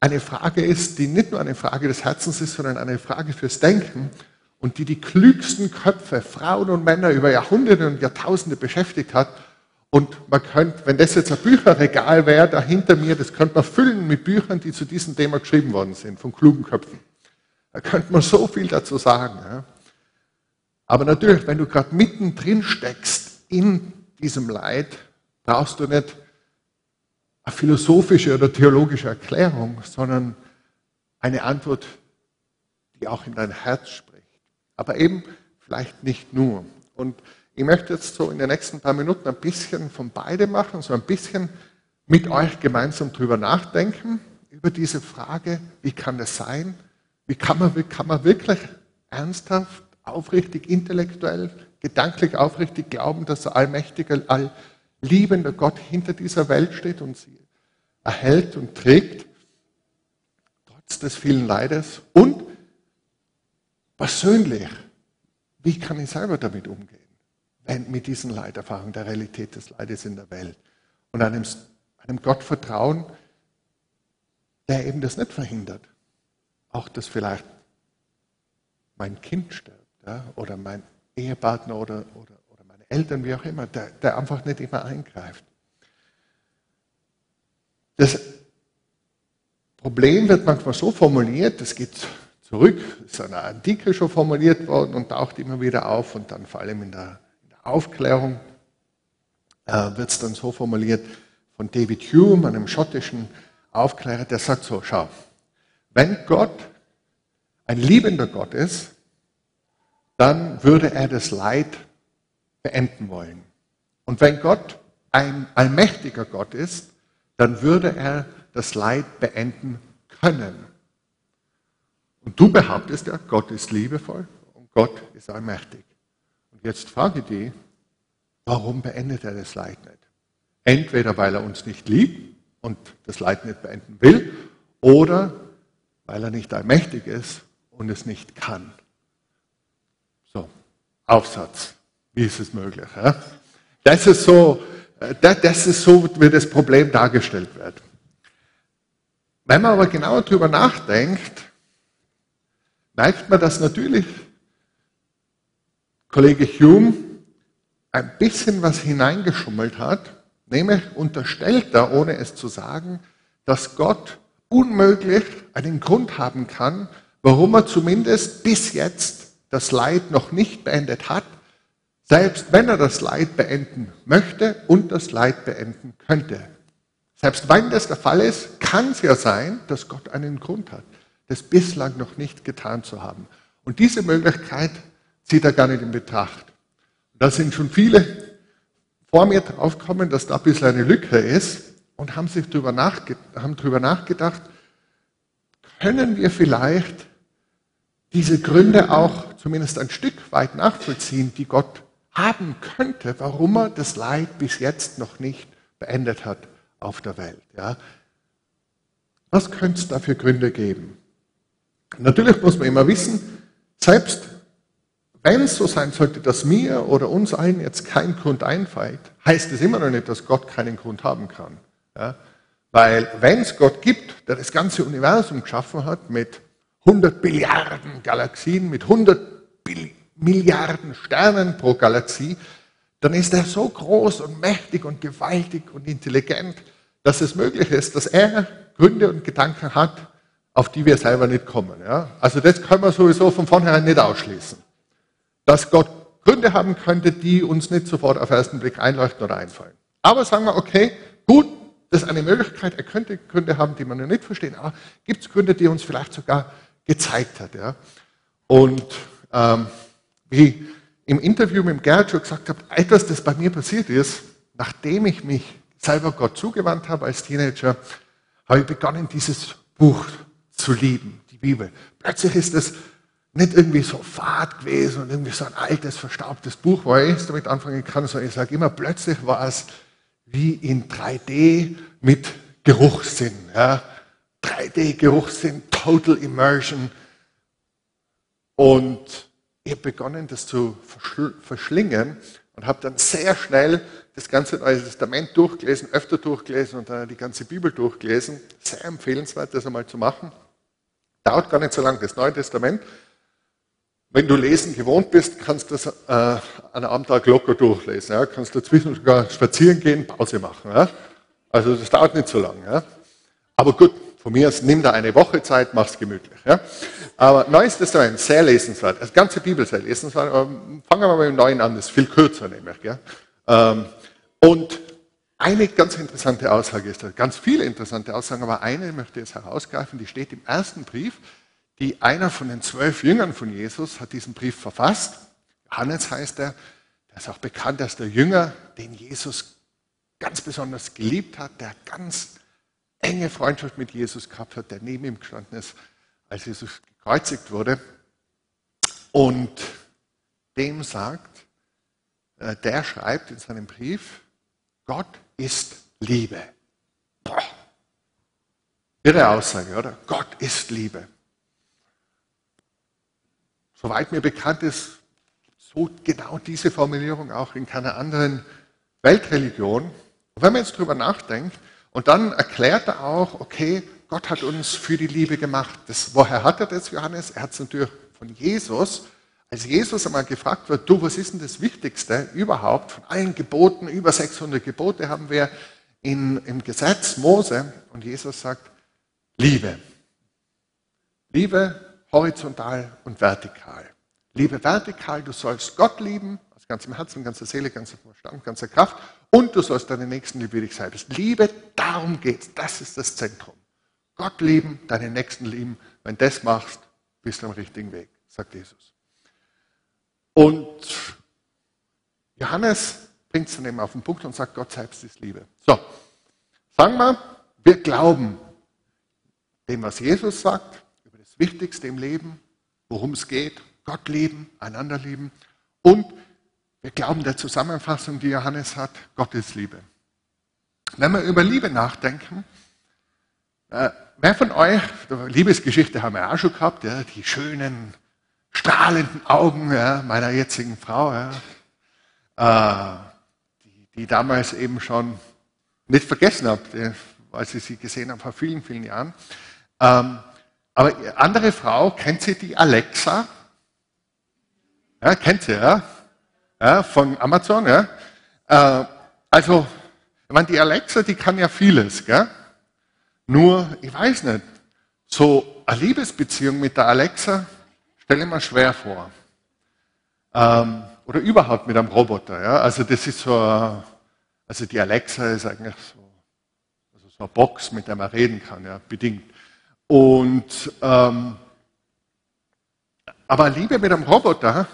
eine Frage ist, die nicht nur eine Frage des Herzens ist, sondern eine Frage fürs Denken und die die klügsten Köpfe, Frauen und Männer über Jahrhunderte und Jahrtausende beschäftigt hat. Und man könnte, wenn das jetzt ein Bücherregal wäre, da hinter mir, das könnte man füllen mit Büchern, die zu diesem Thema geschrieben worden sind, von klugen Köpfen. Da könnte man so viel dazu sagen. Ja. Aber natürlich, wenn du gerade mittendrin steckst in diesem Leid, brauchst du nicht eine philosophische oder theologische Erklärung, sondern eine Antwort, die auch in dein Herz spricht aber eben vielleicht nicht nur. Und ich möchte jetzt so in den nächsten paar Minuten ein bisschen von beide machen, so ein bisschen mit euch gemeinsam drüber nachdenken, über diese Frage, wie kann das sein? Wie kann man, wie kann man wirklich ernsthaft, aufrichtig, intellektuell, gedanklich aufrichtig glauben, dass der allmächtige, allliebende Gott hinter dieser Welt steht und sie erhält und trägt, trotz des vielen Leides und persönlich, wie kann ich selber damit umgehen? Mit diesen Leiterfahrungen, der Realität des Leides in der Welt und einem, einem Gott vertrauen, der eben das nicht verhindert. Auch dass vielleicht mein Kind stirbt ja, oder mein Ehepartner oder, oder, oder meine Eltern, wie auch immer, der, der einfach nicht immer eingreift. Das Problem wird manchmal so formuliert, das geht zurück, ist in der Antike schon formuliert worden und taucht immer wieder auf und dann vor allem in der Aufklärung äh, wird es dann so formuliert von David Hume, einem schottischen Aufklärer, der sagt so, schau, wenn Gott ein liebender Gott ist, dann würde er das Leid beenden wollen. Und wenn Gott ein allmächtiger Gott ist, dann würde er das Leid beenden können. Und du behauptest ja, Gott ist liebevoll und Gott ist allmächtig. Jetzt frage ich dich, warum beendet er das Leid nicht? Entweder weil er uns nicht liebt und das Leid nicht beenden will, oder weil er nicht allmächtig ist und es nicht kann. So, Aufsatz. Wie ist es möglich? Ja? Das ist so, äh, das ist so, wie das Problem dargestellt wird. Wenn man aber genauer darüber nachdenkt, merkt man, dass natürlich Kollege Hume ein bisschen was hineingeschummelt hat, nämlich unterstellt er, ohne es zu sagen, dass Gott unmöglich einen Grund haben kann, warum er zumindest bis jetzt das Leid noch nicht beendet hat, selbst wenn er das Leid beenden möchte und das Leid beenden könnte. Selbst wenn das der Fall ist, kann es ja sein, dass Gott einen Grund hat das bislang noch nicht getan zu haben. Und diese Möglichkeit zieht er gar nicht in Betracht. Da sind schon viele vor mir draufgekommen, dass da ein bisschen eine Lücke ist und haben sich nachge haben darüber nachgedacht, können wir vielleicht diese Gründe auch zumindest ein Stück weit nachvollziehen, die Gott haben könnte, warum er das Leid bis jetzt noch nicht beendet hat auf der Welt. Ja? Was könnte es da für Gründe geben? Natürlich muss man immer wissen, selbst wenn es so sein sollte, dass mir oder uns allen jetzt kein Grund einfällt, heißt es immer noch nicht, dass Gott keinen Grund haben kann. Ja? Weil wenn es Gott gibt, der das ganze Universum geschaffen hat mit 100 Billiarden Galaxien, mit 100 Bill Milliarden Sternen pro Galaxie, dann ist er so groß und mächtig und gewaltig und intelligent, dass es möglich ist, dass er Gründe und Gedanken hat, auf die wir selber nicht kommen. Ja? Also das können wir sowieso von vornherein nicht ausschließen. Dass Gott Gründe haben könnte, die uns nicht sofort auf den ersten Blick einleuchten oder einfallen. Aber sagen wir, okay, gut, das ist eine Möglichkeit, er könnte Gründe haben, die man noch nicht verstehen, aber gibt es Gründe, die er uns vielleicht sogar gezeigt hat. Ja? Und ähm, wie im Interview mit Gerhard schon gesagt habe, etwas, das bei mir passiert ist, nachdem ich mich selber Gott zugewandt habe als Teenager, habe ich begonnen, dieses Buch zu lieben, die Bibel. Plötzlich ist es nicht irgendwie so fad gewesen und irgendwie so ein altes, verstaubtes Buch, wo ich damit anfangen kann, sondern ich sage immer, plötzlich war es wie in 3D mit Geruchssinn. Ja. 3D-Geruchssinn, Total Immersion. Und ich habe begonnen, das zu verschlingen und habe dann sehr schnell das ganze Neue Testament durchgelesen, öfter durchgelesen und dann die ganze Bibel durchgelesen. Sehr empfehlenswert, das einmal zu machen. Dauert gar nicht so lange, das Neue Testament. Wenn du lesen gewohnt bist, kannst du das äh, an einem Abendtag locker durchlesen. Ja? Kannst dazwischen sogar spazieren gehen, Pause machen. Ja? Also das dauert nicht so lange. Ja? Aber gut, von mir aus nimm da eine Woche Zeit, mach's gemütlich. Ja? Aber Neues Testament, sehr lesenswert. Das ganze Bibel sehr lesenswert. Aber fangen wir mal mit dem Neuen an, das ist viel kürzer nämlich. Gell? Ähm, und eine ganz interessante Aussage ist da, ganz viele interessante Aussagen, aber eine möchte ich jetzt herausgreifen, die steht im ersten Brief, die einer von den zwölf Jüngern von Jesus hat diesen Brief verfasst. Johannes heißt er, der ist auch bekannt als der Jünger, den Jesus ganz besonders geliebt hat, der ganz enge Freundschaft mit Jesus gehabt hat, der neben ihm gestanden ist, als Jesus gekreuzigt wurde. Und dem sagt, äh, der schreibt in seinem Brief, Gott ist Liebe. Boah. Ihre Aussage, oder? Gott ist Liebe. Soweit mir bekannt ist, so genau diese Formulierung auch in keiner anderen Weltreligion. Und wenn man jetzt drüber nachdenkt, und dann erklärt er auch, okay, Gott hat uns für die Liebe gemacht. Das, woher hat er das, Johannes? Er hat es natürlich von Jesus. Als Jesus einmal gefragt wird, du, was ist denn das Wichtigste überhaupt von allen Geboten? Über 600 Gebote haben wir in, im Gesetz Mose. Und Jesus sagt, Liebe. Liebe horizontal und vertikal. Liebe vertikal, du sollst Gott lieben, aus ganzem Herzen, ganzer Seele, ganzer Verstand, ganzer Kraft und du sollst deinen Nächsten lieben wie dich selbst. Liebe, darum geht's. Das ist das Zentrum. Gott lieben, deinen Nächsten lieben. Wenn du das machst, bist du am richtigen Weg, sagt Jesus. Und Johannes bringt es dann eben auf den Punkt und sagt, Gott selbst ist Liebe. So, sagen wir, wir glauben dem, was Jesus sagt, das Wichtigste im Leben, worum es geht, Gott lieben, einander lieben und wir glauben der Zusammenfassung, die Johannes hat, Gottes Liebe. Wenn wir über Liebe nachdenken, äh, wer von euch, Liebesgeschichte haben wir auch schon gehabt, die schönen, strahlenden Augen meiner jetzigen Frau, äh, die, die damals eben schon nicht vergessen habe, als ich sie gesehen habe vor vielen, vielen Jahren. Ähm, aber andere Frau, kennt sie die Alexa? Ja, kennt sie, ja? ja von Amazon, ja? Äh, also, ich meine, die Alexa, die kann ja vieles, gell? Nur, ich weiß nicht, so eine Liebesbeziehung mit der Alexa stelle ich mir schwer vor. Ähm, oder überhaupt mit einem Roboter, ja? Also, das ist so, also die Alexa ist eigentlich so, also so eine Box, mit der man reden kann, ja, bedingt. Und, ähm, aber Liebe mit einem Roboter,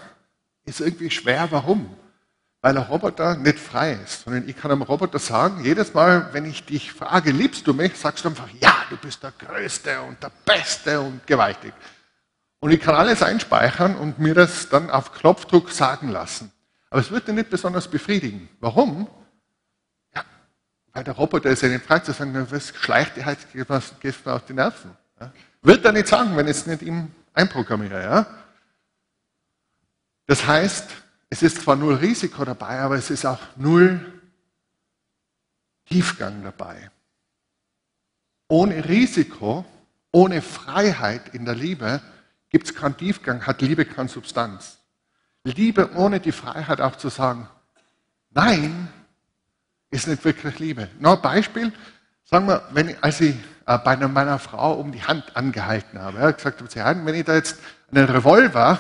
ist irgendwie schwer. Warum? Weil ein Roboter nicht frei ist, sondern ich kann einem Roboter sagen, jedes Mal, wenn ich dich frage, liebst du mich, sagst du einfach, ja, du bist der Größte und der Beste und gewaltig. Und ich kann alles einspeichern und mir das dann auf Knopfdruck sagen lassen. Aber es wird dir nicht besonders befriedigen. Warum? Weil der Roboter ist ja nicht frei zu sagen, was schleicht dir halt, gehst mir auf die Nerven. Ja? Wird er nicht sagen, wenn ich es nicht ihm einprogrammiere. Ja? Das heißt, es ist zwar null Risiko dabei, aber es ist auch null Tiefgang dabei. Ohne Risiko, ohne Freiheit in der Liebe gibt es keinen Tiefgang, hat Liebe keine Substanz. Liebe ohne die Freiheit auch zu sagen, Nein ist nicht wirklich Liebe. Noch ein Beispiel. Sagen wir, wenn ich, als ich äh, bei meiner Frau um die Hand angehalten habe, ja, gesagt habe, wenn ich da jetzt einen Revolver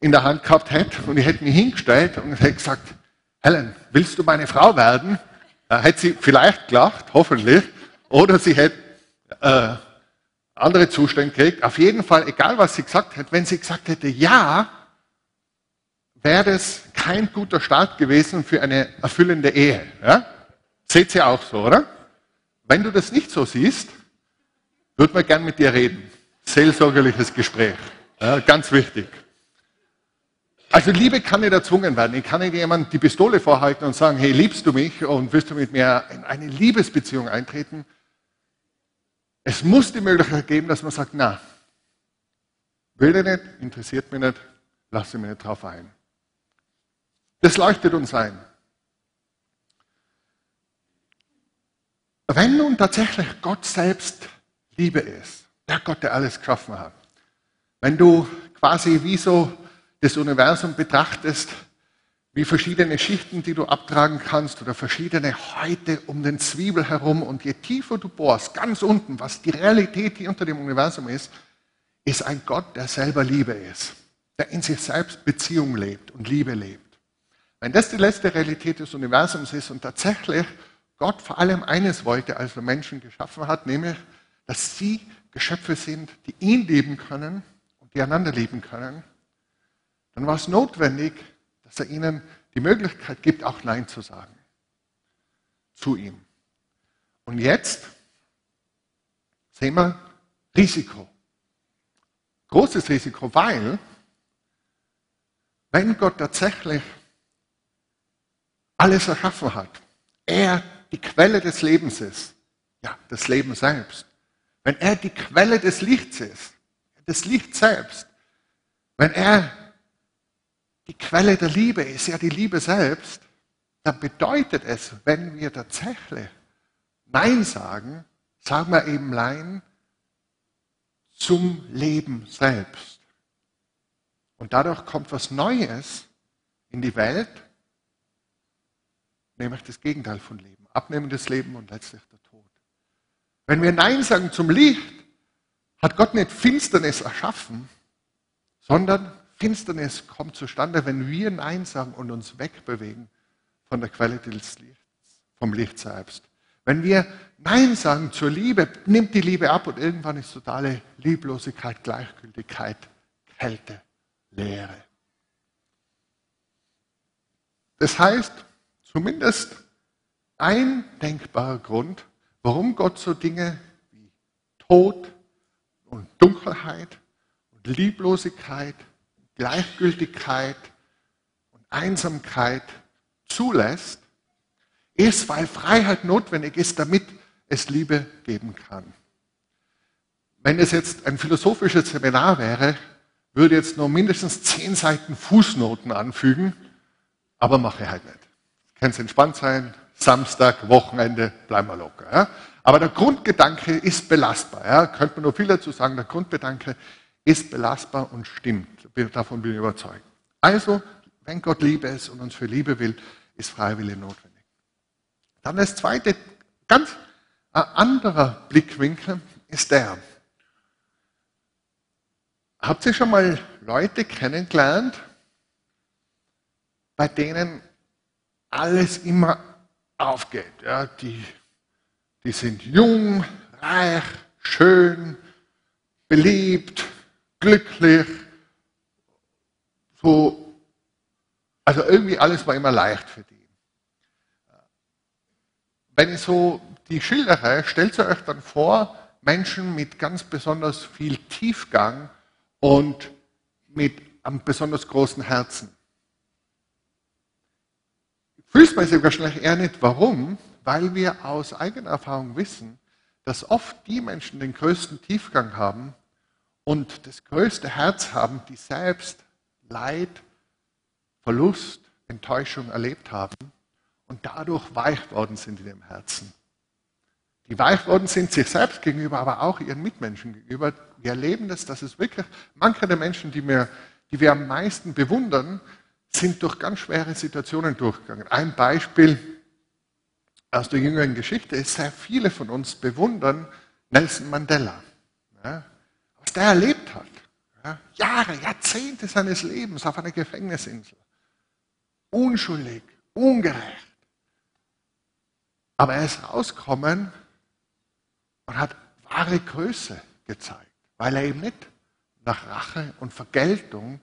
in der Hand gehabt hätte und ich hätte mich hingestellt und hätte gesagt, Helen, willst du meine Frau werden? Da hätte sie vielleicht gelacht, hoffentlich, oder sie hätte äh, andere Zustände gekriegt. Auf jeden Fall, egal was sie gesagt hätte, wenn sie gesagt hätte, ja, wäre das kein guter Start gewesen für eine erfüllende Ehe. Ja? Seht ihr auch so, oder? Wenn du das nicht so siehst, würde man gern mit dir reden. Seelsorgerliches Gespräch. Ja, ganz wichtig. Also Liebe kann nicht erzwungen werden. Ich kann nicht jemand die Pistole vorhalten und sagen, hey, liebst du mich und willst du mit mir in eine Liebesbeziehung eintreten? Es muss die Möglichkeit geben, dass man sagt, na, will ich nicht, interessiert mich nicht, lasse mich nicht drauf ein. Das leuchtet uns ein. Wenn nun tatsächlich Gott selbst Liebe ist, der Gott, der alles geschaffen hat, wenn du quasi wie so das Universum betrachtest, wie verschiedene Schichten, die du abtragen kannst oder verschiedene Häute um den Zwiebel herum und je tiefer du bohrst, ganz unten, was die Realität, die unter dem Universum ist, ist ein Gott, der selber Liebe ist, der in sich selbst Beziehung lebt und Liebe lebt. Wenn das die letzte Realität des Universums ist und tatsächlich Gott vor allem eines wollte, als er Menschen geschaffen hat, nämlich, dass sie Geschöpfe sind, die ihn lieben können und die einander lieben können, dann war es notwendig, dass er ihnen die Möglichkeit gibt, auch Nein zu sagen zu ihm. Und jetzt sehen wir Risiko. Großes Risiko, weil wenn Gott tatsächlich alles erschaffen hat, er die Quelle des Lebens ist, ja, das Leben selbst, wenn er die Quelle des Lichts ist, das Licht selbst, wenn er die Quelle der Liebe ist ja die Liebe selbst, dann bedeutet es, wenn wir tatsächlich Nein sagen, sagen wir eben Nein zum Leben selbst. Und dadurch kommt was Neues in die Welt, nämlich das Gegenteil von Leben. Abnehmendes Leben und letztlich der Tod. Wenn wir Nein sagen zum Licht, hat Gott nicht Finsternis erschaffen, sondern Finsternis kommt zustande, wenn wir Nein sagen und uns wegbewegen von der Quelle des Lichts, vom Licht selbst. Wenn wir Nein sagen zur Liebe, nimmt die Liebe ab und irgendwann ist totale Lieblosigkeit, Gleichgültigkeit, Kälte, Leere. Das heißt, zumindest ein denkbarer Grund, warum Gott so Dinge wie Tod und Dunkelheit und Lieblosigkeit Gleichgültigkeit und Einsamkeit zulässt, ist, weil Freiheit notwendig ist, damit es Liebe geben kann. Wenn es jetzt ein philosophisches Seminar wäre, würde jetzt nur mindestens zehn Seiten Fußnoten anfügen, aber mache halt nicht. Kann es entspannt sein, Samstag, Wochenende, bleiben wir locker. Ja? Aber der Grundgedanke ist belastbar. Ja? Könnte man nur viel dazu sagen, der Grundgedanke ist belastbar und stimmt. Davon bin ich überzeugt. Also, wenn Gott Liebe ist und uns für Liebe will, ist Freiwillige notwendig. Dann das zweite, ganz ein anderer Blickwinkel ist der. Habt ihr schon mal Leute kennengelernt, bei denen alles immer aufgeht? Ja, die, die sind jung, reich, schön, beliebt, glücklich, so, also irgendwie alles war immer leicht für die. Wenn ich so die schildere, stellt ihr euch dann vor, Menschen mit ganz besonders viel Tiefgang und mit einem besonders großen Herzen. Fühlst sich wahrscheinlich eher nicht. Warum? Weil wir aus eigener Erfahrung wissen, dass oft die Menschen den größten Tiefgang haben und das größte Herz haben, die selbst Leid, Verlust, Enttäuschung erlebt haben und dadurch weich worden sind in dem Herzen. Die weich worden sind sich selbst gegenüber, aber auch ihren Mitmenschen gegenüber. Wir erleben das, dass es wirklich manche der Menschen, die wir, die wir am meisten bewundern, sind durch ganz schwere Situationen durchgegangen. Ein Beispiel aus der jüngeren Geschichte ist, sehr viele von uns bewundern Nelson Mandela, ja, was der erlebt hat. Ja, Jahre, Jahrzehnte seines Lebens auf einer Gefängnisinsel. Unschuldig, ungerecht. Aber er ist rausgekommen und hat wahre Größe gezeigt, weil er eben nicht nach Rache und Vergeltung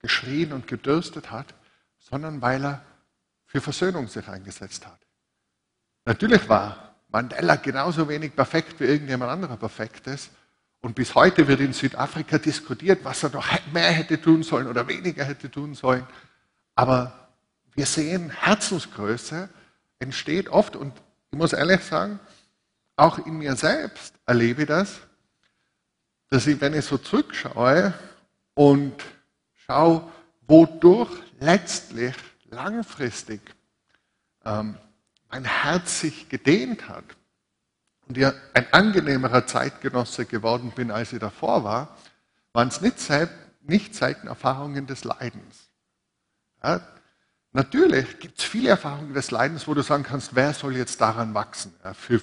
geschrien und gedürstet hat, sondern weil er für Versöhnung sich eingesetzt hat. Natürlich war Mandela genauso wenig perfekt wie irgendjemand anderer perfekt ist. Und bis heute wird in Südafrika diskutiert, was er noch mehr hätte tun sollen oder weniger hätte tun sollen. Aber wir sehen, Herzensgröße entsteht oft, und ich muss ehrlich sagen, auch in mir selbst erlebe ich das, dass ich, wenn ich so zurückschaue und schaue, wodurch letztlich langfristig ähm, mein Herz sich gedehnt hat und ich ein angenehmerer Zeitgenosse geworden bin, als ich davor war, waren es nicht, nicht selten Erfahrungen des Leidens. Ja, natürlich gibt es viele Erfahrungen des Leidens, wo du sagen kannst, wer soll jetzt daran wachsen? Ja, für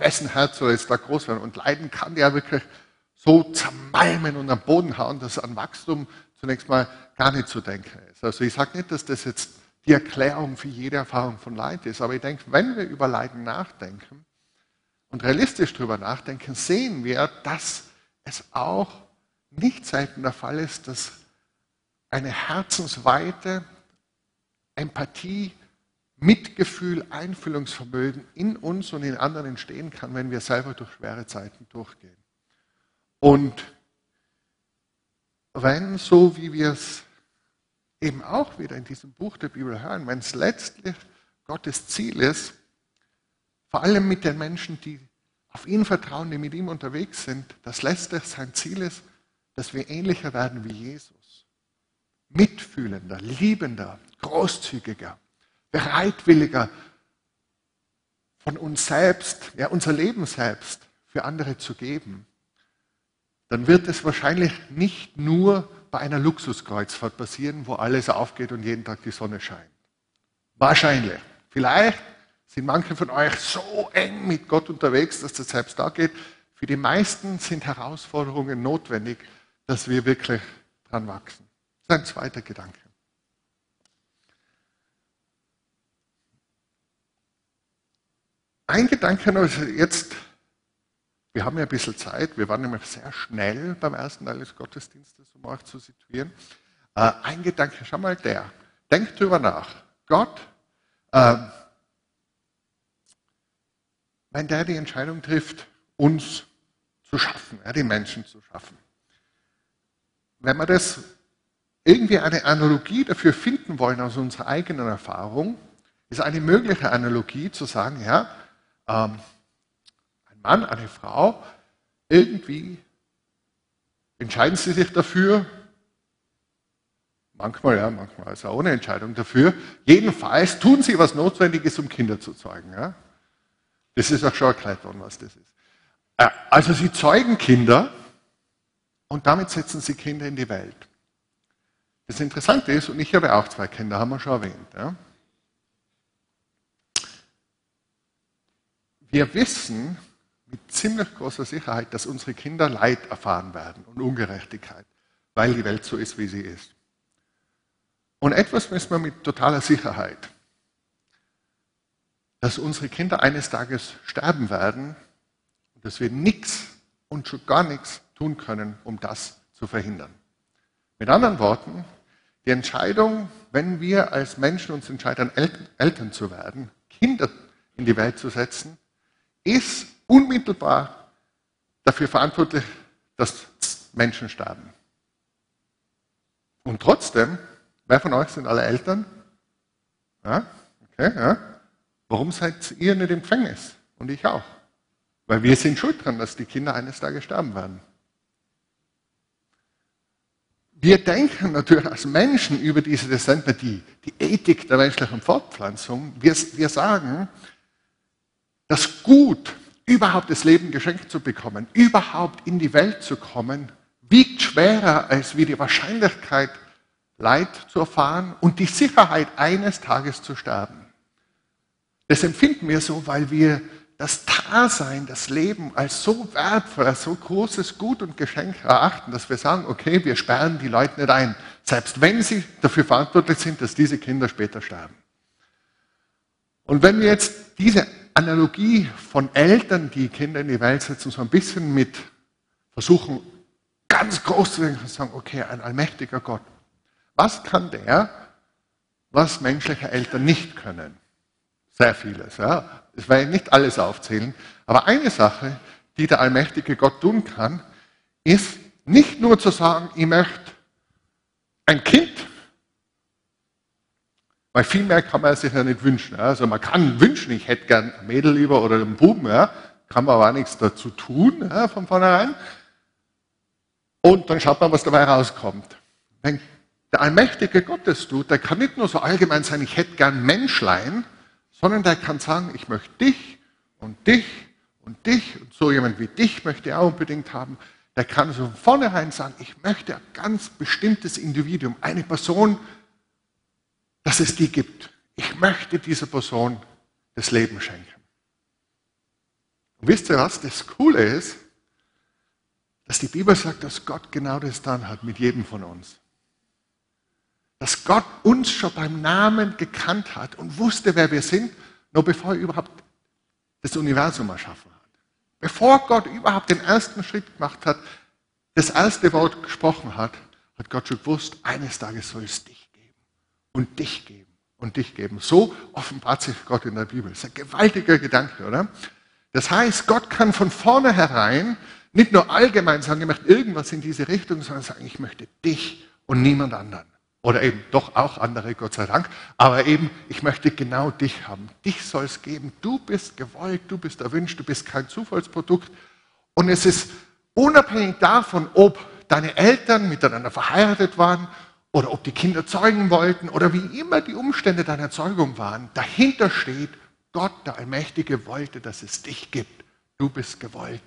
wessen Herz soll jetzt da groß werden? Und Leiden kann ja wirklich so zermalmen und am Boden hauen, dass an Wachstum zunächst mal gar nicht zu denken ist. Also ich sage nicht, dass das jetzt die Erklärung für jede Erfahrung von Leid ist, aber ich denke, wenn wir über Leiden nachdenken und realistisch darüber nachdenken, sehen wir, dass es auch nicht selten der Fall ist, dass eine herzensweite Empathie, Mitgefühl, Einfühlungsvermögen in uns und in anderen entstehen kann, wenn wir selber durch schwere Zeiten durchgehen. Und wenn, so wie wir es eben auch wieder in diesem Buch der Bibel hören, wenn es letztlich Gottes Ziel ist, vor allem mit den Menschen, die auf ihn vertrauen, die mit ihm unterwegs sind, dass letztlich sein Ziel ist, dass wir ähnlicher werden wie Jesus. Mitfühlender, liebender, großzügiger, bereitwilliger, von uns selbst, ja unser Leben selbst für andere zu geben dann wird es wahrscheinlich nicht nur bei einer Luxuskreuzfahrt passieren, wo alles aufgeht und jeden Tag die Sonne scheint. Wahrscheinlich. Vielleicht sind manche von euch so eng mit Gott unterwegs, dass das selbst da geht. Für die meisten sind Herausforderungen notwendig, dass wir wirklich dran wachsen. Das ist ein zweiter Gedanke. Ein Gedanke noch, jetzt wir haben ja ein bisschen Zeit. Wir waren nämlich sehr schnell beim ersten Teil des Gottesdienstes, um euch zu situieren. Äh, ein Gedanke, schau mal der. Denkt drüber nach. Gott, äh, wenn der die Entscheidung trifft, uns zu schaffen, ja, die Menschen zu schaffen. Wenn wir das irgendwie eine Analogie dafür finden wollen aus unserer eigenen Erfahrung, ist eine mögliche Analogie zu sagen, ja, ähm, Mann, eine Frau, irgendwie entscheiden sie sich dafür, manchmal ja, manchmal ist auch ohne Entscheidung dafür, jedenfalls tun sie was Notwendiges, um Kinder zu zeugen. Ja? Das ist auch schon erklärt worden, was das ist. Äh, also sie zeugen Kinder und damit setzen sie Kinder in die Welt. Das Interessante ist, und ich habe auch zwei Kinder, haben wir schon erwähnt. Ja? Wir wissen, mit ziemlich großer Sicherheit, dass unsere Kinder Leid erfahren werden und Ungerechtigkeit, weil die Welt so ist, wie sie ist. Und etwas wissen wir mit totaler Sicherheit, dass unsere Kinder eines Tages sterben werden und dass wir nichts und schon gar nichts tun können, um das zu verhindern. Mit anderen Worten, die Entscheidung, wenn wir als Menschen uns entscheiden, Eltern zu werden, Kinder in die Welt zu setzen, ist unmittelbar dafür verantwortlich, dass Menschen sterben. Und trotzdem, wer von euch sind alle Eltern? Ja, okay, ja. Warum seid ihr nicht im Gefängnis? Und ich auch. Weil wir sind schuld dran, dass die Kinder eines Tages sterben werden. Wir denken natürlich als Menschen über diese, das die, die Ethik der menschlichen Fortpflanzung. Wir, wir sagen, das Gut überhaupt das Leben geschenkt zu bekommen, überhaupt in die Welt zu kommen, wiegt schwerer als wie die Wahrscheinlichkeit Leid zu erfahren und die Sicherheit, eines Tages zu sterben. Das empfinden wir so, weil wir das Dasein, das Leben als so wertvoll, als so großes Gut und Geschenk erachten, dass wir sagen, okay, wir sperren die Leute nicht ein, selbst wenn sie dafür verantwortlich sind, dass diese Kinder später sterben. Und wenn wir jetzt diese Analogie von Eltern, die Kinder in die Welt setzen, so ein bisschen mit versuchen, ganz groß zu denken und sagen, okay, ein allmächtiger Gott. Was kann der, was menschliche Eltern nicht können? Sehr vieles. Ja. Ich werde nicht alles aufzählen. Aber eine Sache, die der allmächtige Gott tun kann, ist nicht nur zu sagen, ich möchte ein Kind, weil viel mehr kann man sich ja nicht wünschen. Also man kann wünschen, ich hätte gern ein Mädel lieber oder einen Buben, ja, kann man aber auch nichts dazu tun ja, von vornherein. Und dann schaut man, was dabei rauskommt. Wenn der allmächtige Gott das tut, der kann nicht nur so allgemein sein, ich hätte gern Menschlein, sondern der kann sagen, ich möchte dich und dich und dich und so jemand wie dich möchte ich auch unbedingt haben. Der kann so von vornherein sagen, ich möchte ein ganz bestimmtes Individuum, eine Person, dass es die gibt. Ich möchte dieser Person das Leben schenken. Und wisst ihr was? Das Coole ist, dass die Bibel sagt, dass Gott genau das dann hat mit jedem von uns. Dass Gott uns schon beim Namen gekannt hat und wusste, wer wir sind, noch bevor er überhaupt das Universum erschaffen hat. Bevor Gott überhaupt den ersten Schritt gemacht hat, das erste Wort gesprochen hat, hat Gott schon gewusst, eines Tages soll es dich und dich geben und dich geben. So offenbart sich Gott in der Bibel. Das ist ein gewaltiger Gedanke, oder? Das heißt, Gott kann von vornherein nicht nur allgemein sagen, ich möchte irgendwas in diese Richtung, sondern sagen, ich möchte dich und niemand anderen. Oder eben doch auch andere, Gott sei Dank. Aber eben, ich möchte genau dich haben. Dich soll es geben. Du bist gewollt, du bist erwünscht, du bist kein Zufallsprodukt. Und es ist unabhängig davon, ob deine Eltern miteinander verheiratet waren oder ob die Kinder zeugen wollten oder wie immer die Umstände deiner Zeugung waren, dahinter steht, Gott, der Allmächtige, wollte, dass es dich gibt. Du bist gewollt,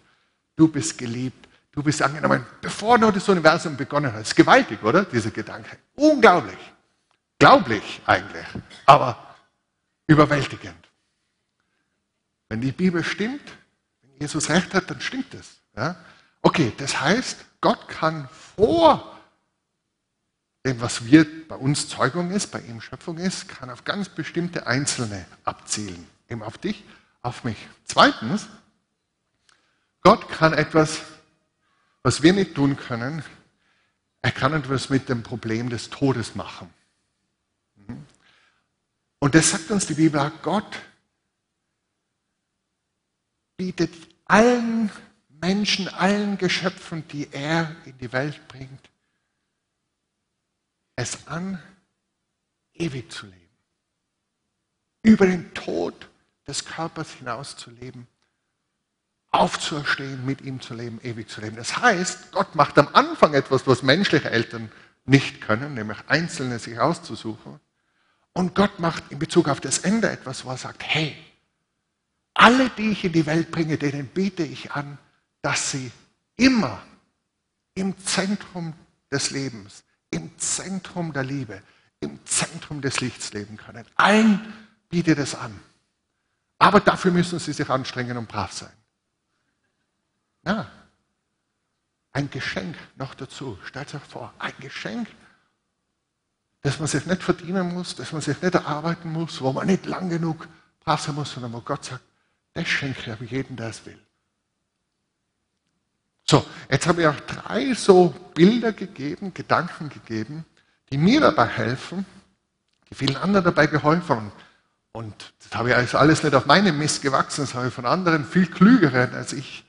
du bist geliebt, Du bist angenommen, bevor nur das Universum begonnen hat. Das ist gewaltig, oder? Dieser Gedanke. Unglaublich. Glaublich eigentlich, aber überwältigend. Wenn die Bibel stimmt, wenn Jesus recht hat, dann stimmt es. Ja? Okay, das heißt, Gott kann vor dem, was wir bei uns Zeugung ist, bei ihm Schöpfung ist, kann auf ganz bestimmte Einzelne abzielen. Eben auf dich, auf mich. Zweitens, Gott kann etwas was wir nicht tun können, er kann etwas mit dem Problem des Todes machen. Und das sagt uns die Bibel, Gott bietet allen Menschen, allen Geschöpfen, die er in die Welt bringt, es an, ewig zu leben. Über den Tod des Körpers hinaus zu leben aufzuerstehen, mit ihm zu leben, ewig zu leben. Das heißt, Gott macht am Anfang etwas, was menschliche Eltern nicht können, nämlich Einzelne sich auszusuchen. Und Gott macht in Bezug auf das Ende etwas, wo er sagt, hey, alle, die ich in die Welt bringe, denen biete ich an, dass sie immer im Zentrum des Lebens, im Zentrum der Liebe, im Zentrum des Lichts leben können. Allen biete das an. Aber dafür müssen sie sich anstrengen und brav sein. Ja. Ein Geschenk noch dazu. Stellt euch vor, ein Geschenk, das man sich nicht verdienen muss, das man sich nicht erarbeiten muss, wo man nicht lang genug brav sein muss, sondern wo Gott sagt, das schenke ich jedem, der es will. So, jetzt habe ich auch drei so Bilder gegeben, Gedanken gegeben, die mir dabei helfen, die vielen anderen dabei geholfen haben. Und das habe ich alles nicht auf meinem Mist gewachsen, das habe ich von anderen viel klügeren als ich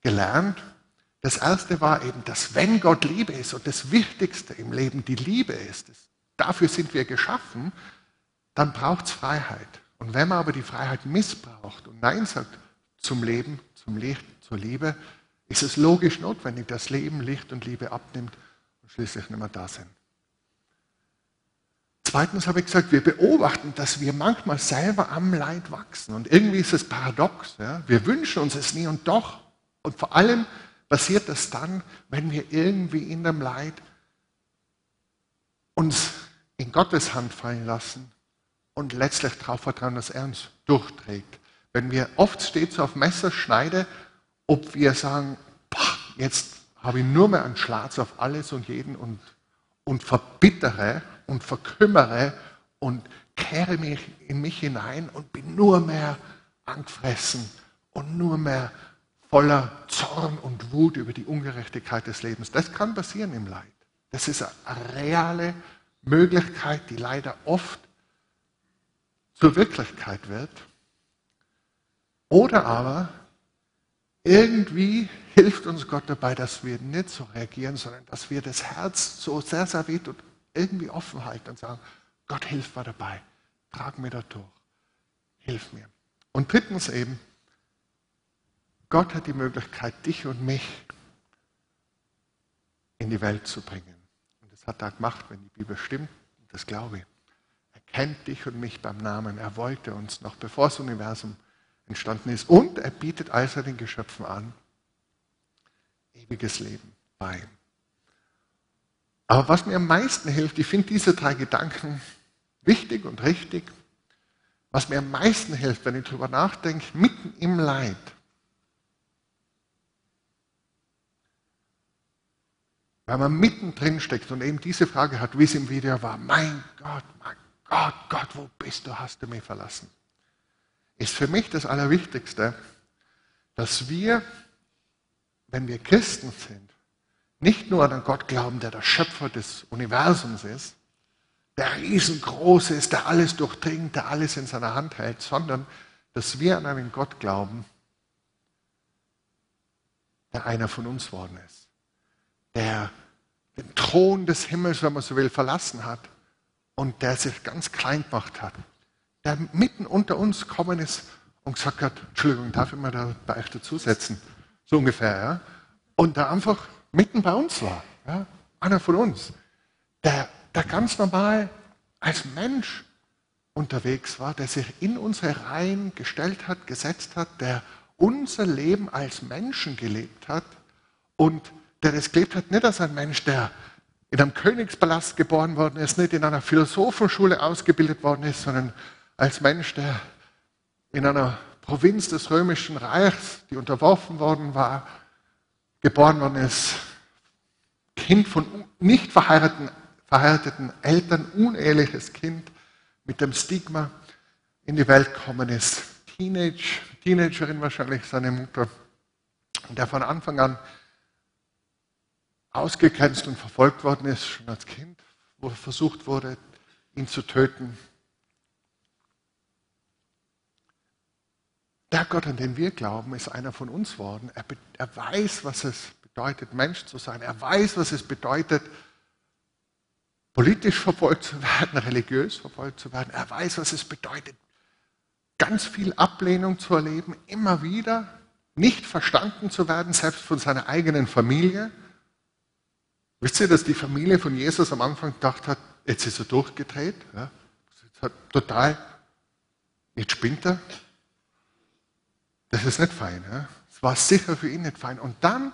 gelernt. Das erste war eben, dass wenn Gott Liebe ist und das Wichtigste im Leben die Liebe ist, dafür sind wir geschaffen, dann braucht es Freiheit. Und wenn man aber die Freiheit missbraucht und Nein sagt zum Leben, zum Licht, zur Liebe, ist es logisch notwendig, dass Leben, Licht und Liebe abnimmt und schließlich nicht mehr da sind. Zweitens habe ich gesagt, wir beobachten, dass wir manchmal selber am Leid wachsen. Und irgendwie ist es paradox. Ja? Wir wünschen uns es nie und doch und vor allem passiert das dann, wenn wir irgendwie in dem Leid uns in Gottes Hand fallen lassen und letztlich darauf vertrauen, dass er uns durchträgt. Wenn wir oft steht so auf Messerschneide, ob wir sagen, boah, jetzt habe ich nur mehr einen Schlatz auf alles und jeden und, und verbittere und verkümmere und kehre mich in mich hinein und bin nur mehr angefressen und nur mehr voller Zorn und Wut über die Ungerechtigkeit des Lebens. Das kann passieren im Leid. Das ist eine reale Möglichkeit, die leider oft zur Wirklichkeit wird. Oder aber irgendwie hilft uns Gott dabei, dass wir nicht so reagieren, sondern dass wir das Herz so sehr, sehr weh und irgendwie offen halten und sagen, Gott hilf mir dabei, trag mir da durch, hilf mir. Und drittens eben, Gott hat die Möglichkeit, dich und mich in die Welt zu bringen. Und das hat er gemacht, wenn die Bibel stimmt. Das glaube ich. Er kennt dich und mich beim Namen. Er wollte uns noch, bevor das Universum entstanden ist. Und er bietet all seinen Geschöpfen an, ewiges Leben bei. Aber was mir am meisten hilft, ich finde diese drei Gedanken wichtig und richtig. Was mir am meisten hilft, wenn ich darüber nachdenke, mitten im Leid, weil man mittendrin steckt und eben diese Frage hat, wie es im Video war, mein Gott, mein Gott, Gott, wo bist du, hast du mich verlassen? Ist für mich das Allerwichtigste, dass wir, wenn wir Christen sind, nicht nur an einen Gott glauben, der der Schöpfer des Universums ist, der riesengroß ist, der alles durchdringt, der alles in seiner Hand hält, sondern dass wir an einen Gott glauben, der einer von uns worden ist, der den Thron des Himmels, wenn man so will, verlassen hat und der sich ganz klein gemacht hat, der mitten unter uns gekommen ist und gesagt hat, Entschuldigung, darf ich mal da bei euch dazusetzen? So ungefähr, ja. Und der einfach mitten bei uns war, ja. einer von uns, der, der ganz normal als Mensch unterwegs war, der sich in unsere Reihen gestellt hat, gesetzt hat, der unser Leben als Menschen gelebt hat und der das gelebt hat, nicht als ein Mensch, der in einem Königspalast geboren worden ist, nicht in einer Philosophenschule ausgebildet worden ist, sondern als Mensch, der in einer Provinz des römischen Reichs, die unterworfen worden war, geboren worden ist, Kind von nicht verheirateten, verheirateten Eltern, uneheliches Kind mit dem Stigma in die Welt gekommen ist, Teenage, Teenagerin wahrscheinlich seine Mutter, der von Anfang an ausgegrenzt und verfolgt worden ist, schon als Kind, wo versucht wurde, ihn zu töten. Der Gott, an den wir glauben, ist einer von uns worden. Er, er weiß, was es bedeutet, Mensch zu sein. Er weiß, was es bedeutet, politisch verfolgt zu werden, religiös verfolgt zu werden. Er weiß, was es bedeutet, ganz viel Ablehnung zu erleben, immer wieder nicht verstanden zu werden, selbst von seiner eigenen Familie. Wisst ihr, dass die Familie von Jesus am Anfang gedacht hat, jetzt ist er durchgedreht, ja? total, jetzt spinnt er. Das ist nicht fein. Ja? Es war sicher für ihn nicht fein. Und dann,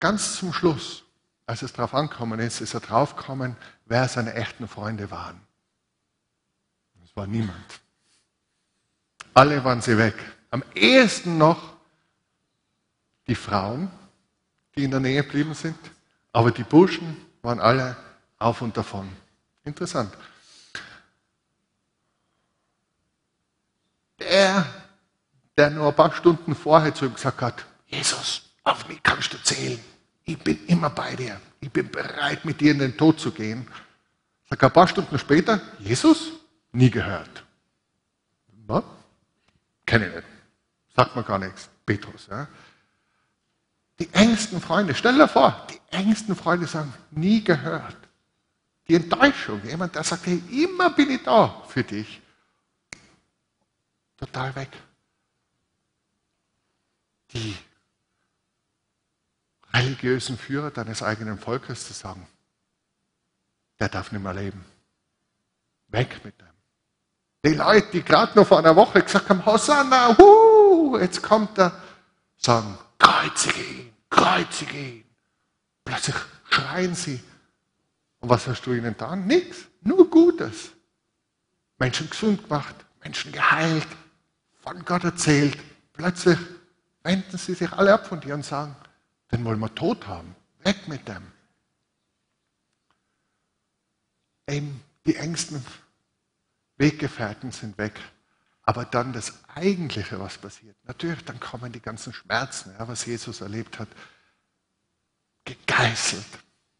ganz zum Schluss, als es darauf angekommen ist, ist er draufgekommen, wer seine echten Freunde waren. Es war niemand. Alle waren sie weg. Am ehesten noch die Frauen, die in der Nähe geblieben sind, aber die Burschen waren alle auf und davon. Interessant. Der, der nur ein paar Stunden vorher zu ihm gesagt hat, Jesus, auf mich kannst du zählen. Ich bin immer bei dir. Ich bin bereit, mit dir in den Tod zu gehen. Sagt ein paar Stunden später, Jesus? Nie gehört. Was? Kenne ich nicht. Sagt man gar nichts. Petrus. Ja. Die engsten Freunde, stell dir vor, die engsten Freunde sagen, nie gehört. Die Enttäuschung, jemand, der sagt, hey, immer bin ich da für dich. Total weg. Die religiösen Führer deines eigenen Volkes zu sagen, der darf nicht mehr leben. Weg mit dem. Die Leute, die gerade noch vor einer Woche gesagt haben, Hosanna, hu, jetzt kommt er, sagen, kreuzige ihn, kreuzige ihn. Plötzlich schreien sie Und was hast du ihnen getan? Nichts, nur Gutes. Menschen gesund gemacht, Menschen geheilt, von Gott erzählt. Plötzlich wenden sie sich alle ab von dir und sagen, den wollen wir tot haben. Weg mit dem. Eben die engsten Weggefährten sind weg. Aber dann das Eigentliche, was passiert, natürlich, dann kommen die ganzen Schmerzen, ja, was Jesus erlebt hat, gegeißelt,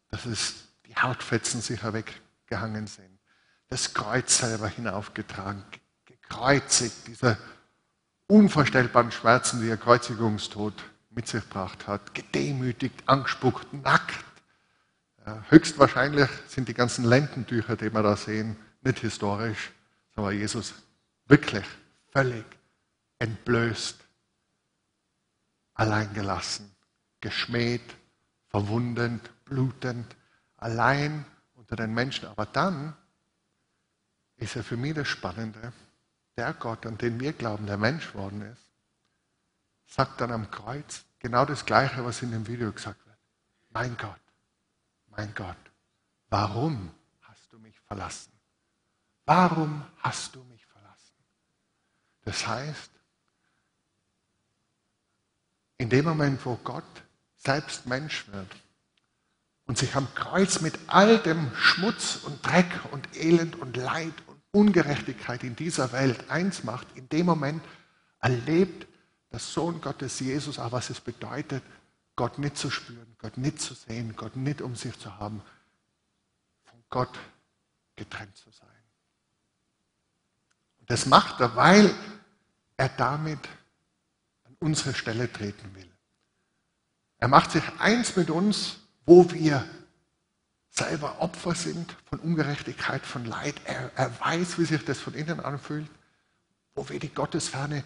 dass es die Hautfetzen sicher weggehangen sind, das Kreuz selber hinaufgetragen, gekreuzigt, diese unvorstellbaren Schmerzen, die der Kreuzigungstod mit sich gebracht hat, gedemütigt, angespuckt, nackt. Ja, höchstwahrscheinlich sind die ganzen Lendentücher, die wir da sehen, nicht historisch, sondern Jesus wirklich völlig entblößt, alleingelassen, geschmäht, verwundend, blutend, allein unter den Menschen. Aber dann ist ja für mich das Spannende, der Gott, an den wir glauben, der Mensch worden ist, sagt dann am Kreuz genau das Gleiche, was in dem Video gesagt wird. Mein Gott, mein Gott, warum hast du mich verlassen? Warum hast du mich verlassen? Das heißt, in dem Moment, wo Gott selbst Mensch wird und sich am Kreuz mit all dem Schmutz und Dreck und Elend und Leid Ungerechtigkeit in dieser Welt eins macht, in dem Moment erlebt der Sohn Gottes Jesus auch, was es bedeutet, Gott nicht zu spüren, Gott nicht zu sehen, Gott nicht um sich zu haben, von Gott getrennt zu sein. Und das macht er, weil er damit an unsere Stelle treten will. Er macht sich eins mit uns, wo wir selber Opfer sind von Ungerechtigkeit, von Leid. Er, er weiß, wie sich das von innen anfühlt, wo wir die Gottesferne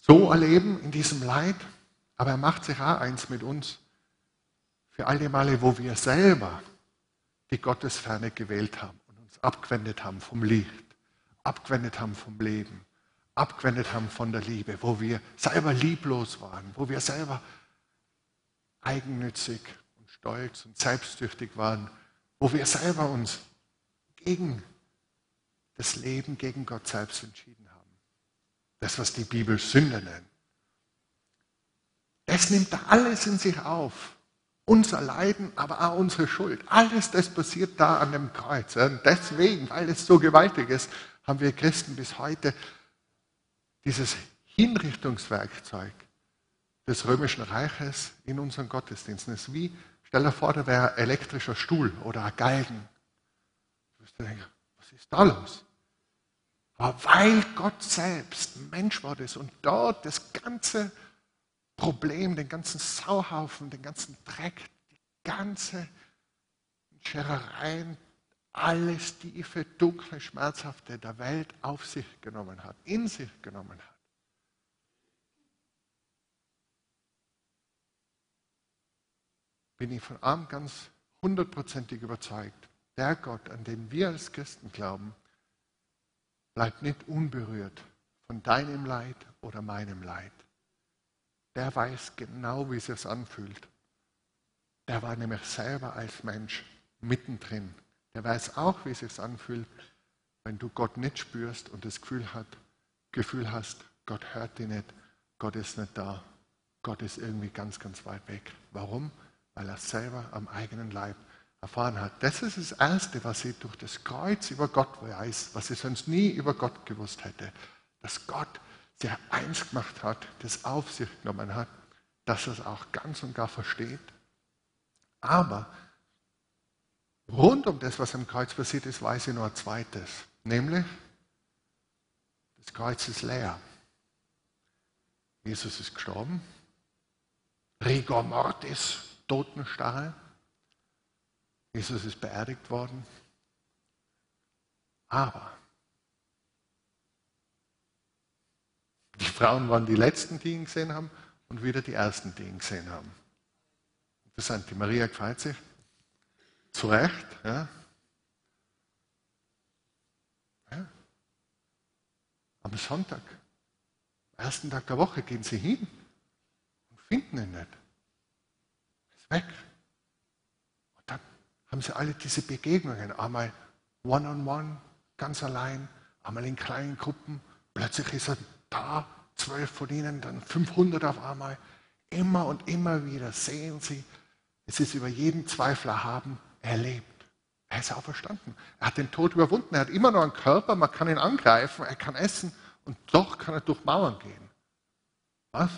so erleben in diesem Leid. Aber er macht sich auch eins mit uns für all die Male, wo wir selber die Gottesferne gewählt haben und uns abgewendet haben vom Licht, abgewendet haben vom Leben, abgewendet haben von der Liebe, wo wir selber lieblos waren, wo wir selber eigennützig stolz und selbstsüchtig waren, wo wir selber uns gegen das Leben, gegen Gott selbst entschieden haben. Das, was die Bibel Sünde nennt. Das nimmt alles in sich auf. Unser Leiden, aber auch unsere Schuld. Alles das passiert da an dem Kreuz. Und deswegen, weil es so gewaltig ist, haben wir Christen bis heute dieses Hinrichtungswerkzeug des römischen Reiches in unseren Gottesdiensten. Es ist wie, stell dir vor, da wäre ein elektrischer Stuhl oder ein Galgen. Du wirst denken, was ist da los? Aber weil Gott selbst Mensch war das und dort das ganze Problem, den ganzen Sauhaufen, den ganzen Dreck, die ganze Scherereien, alles tiefe, dunkle, schmerzhafte der Welt auf sich genommen hat, in sich genommen hat. Bin ich von allem ganz hundertprozentig überzeugt, der Gott, an den wir als Christen glauben, bleibt nicht unberührt von deinem Leid oder meinem Leid. Der weiß genau, wie es sich anfühlt. Der war nämlich selber als Mensch mittendrin. Der weiß auch, wie es sich anfühlt, wenn du Gott nicht spürst und das Gefühl, hat, Gefühl hast, Gott hört dich nicht, Gott ist nicht da, Gott ist irgendwie ganz, ganz weit weg. Warum? Weil er selber am eigenen Leib erfahren hat. Das ist das Erste, was sie durch das Kreuz über Gott weiß, was sie sonst nie über Gott gewusst hätte. Dass Gott sie eins gemacht hat, das auf sich genommen hat, dass er es auch ganz und gar versteht. Aber rund um das, was am Kreuz passiert ist, weiß ich noch ein zweites. Nämlich, das Kreuz ist leer. Jesus ist gestorben. Rigor mortis, Totenstarre. Jesus ist beerdigt worden. Aber die Frauen waren die Letzten, die ihn gesehen haben und wieder die Ersten, die ihn gesehen haben. Interessant, die Maria gefreut sich. Zu Recht. Ja. ja. Am Sonntag, am ersten Tag der Woche, gehen sie hin und finden ihn nicht. Ist weg haben sie alle diese Begegnungen. Einmal one-on-one, -on -one, ganz allein, einmal in kleinen Gruppen. Plötzlich ist er da, zwölf von ihnen, dann 500 auf einmal. Immer und immer wieder sehen sie, es ist über jeden Zweifel erhaben, er lebt. Er ist auferstanden. Er hat den Tod überwunden. Er hat immer noch einen Körper, man kann ihn angreifen, er kann essen und doch kann er durch Mauern gehen. Was?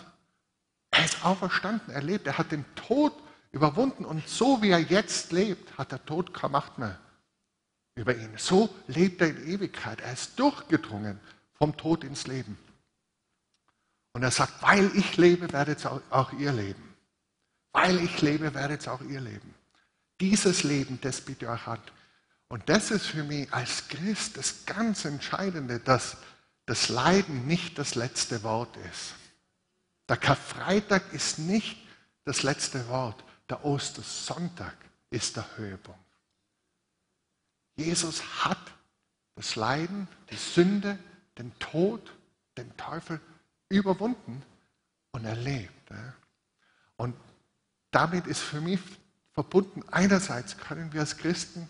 Er ist auferstanden, er lebt, er hat den Tod überwunden und so wie er jetzt lebt, hat der Tod keine Macht mehr über ihn. So lebt er in Ewigkeit. Er ist durchgedrungen vom Tod ins Leben. Und er sagt, weil ich lebe, werdet auch ihr leben. Weil ich lebe, werdet auch ihr leben. Dieses Leben, das bitte euch hat. Und das ist für mich als Christ das ganz Entscheidende, dass das Leiden nicht das letzte Wort ist. Der Karfreitag ist nicht das letzte Wort. Der Ostersonntag ist der Höhepunkt. Jesus hat das Leiden, die Sünde, den Tod, den Teufel überwunden und er lebt. Und damit ist für mich verbunden, einerseits können wir als Christen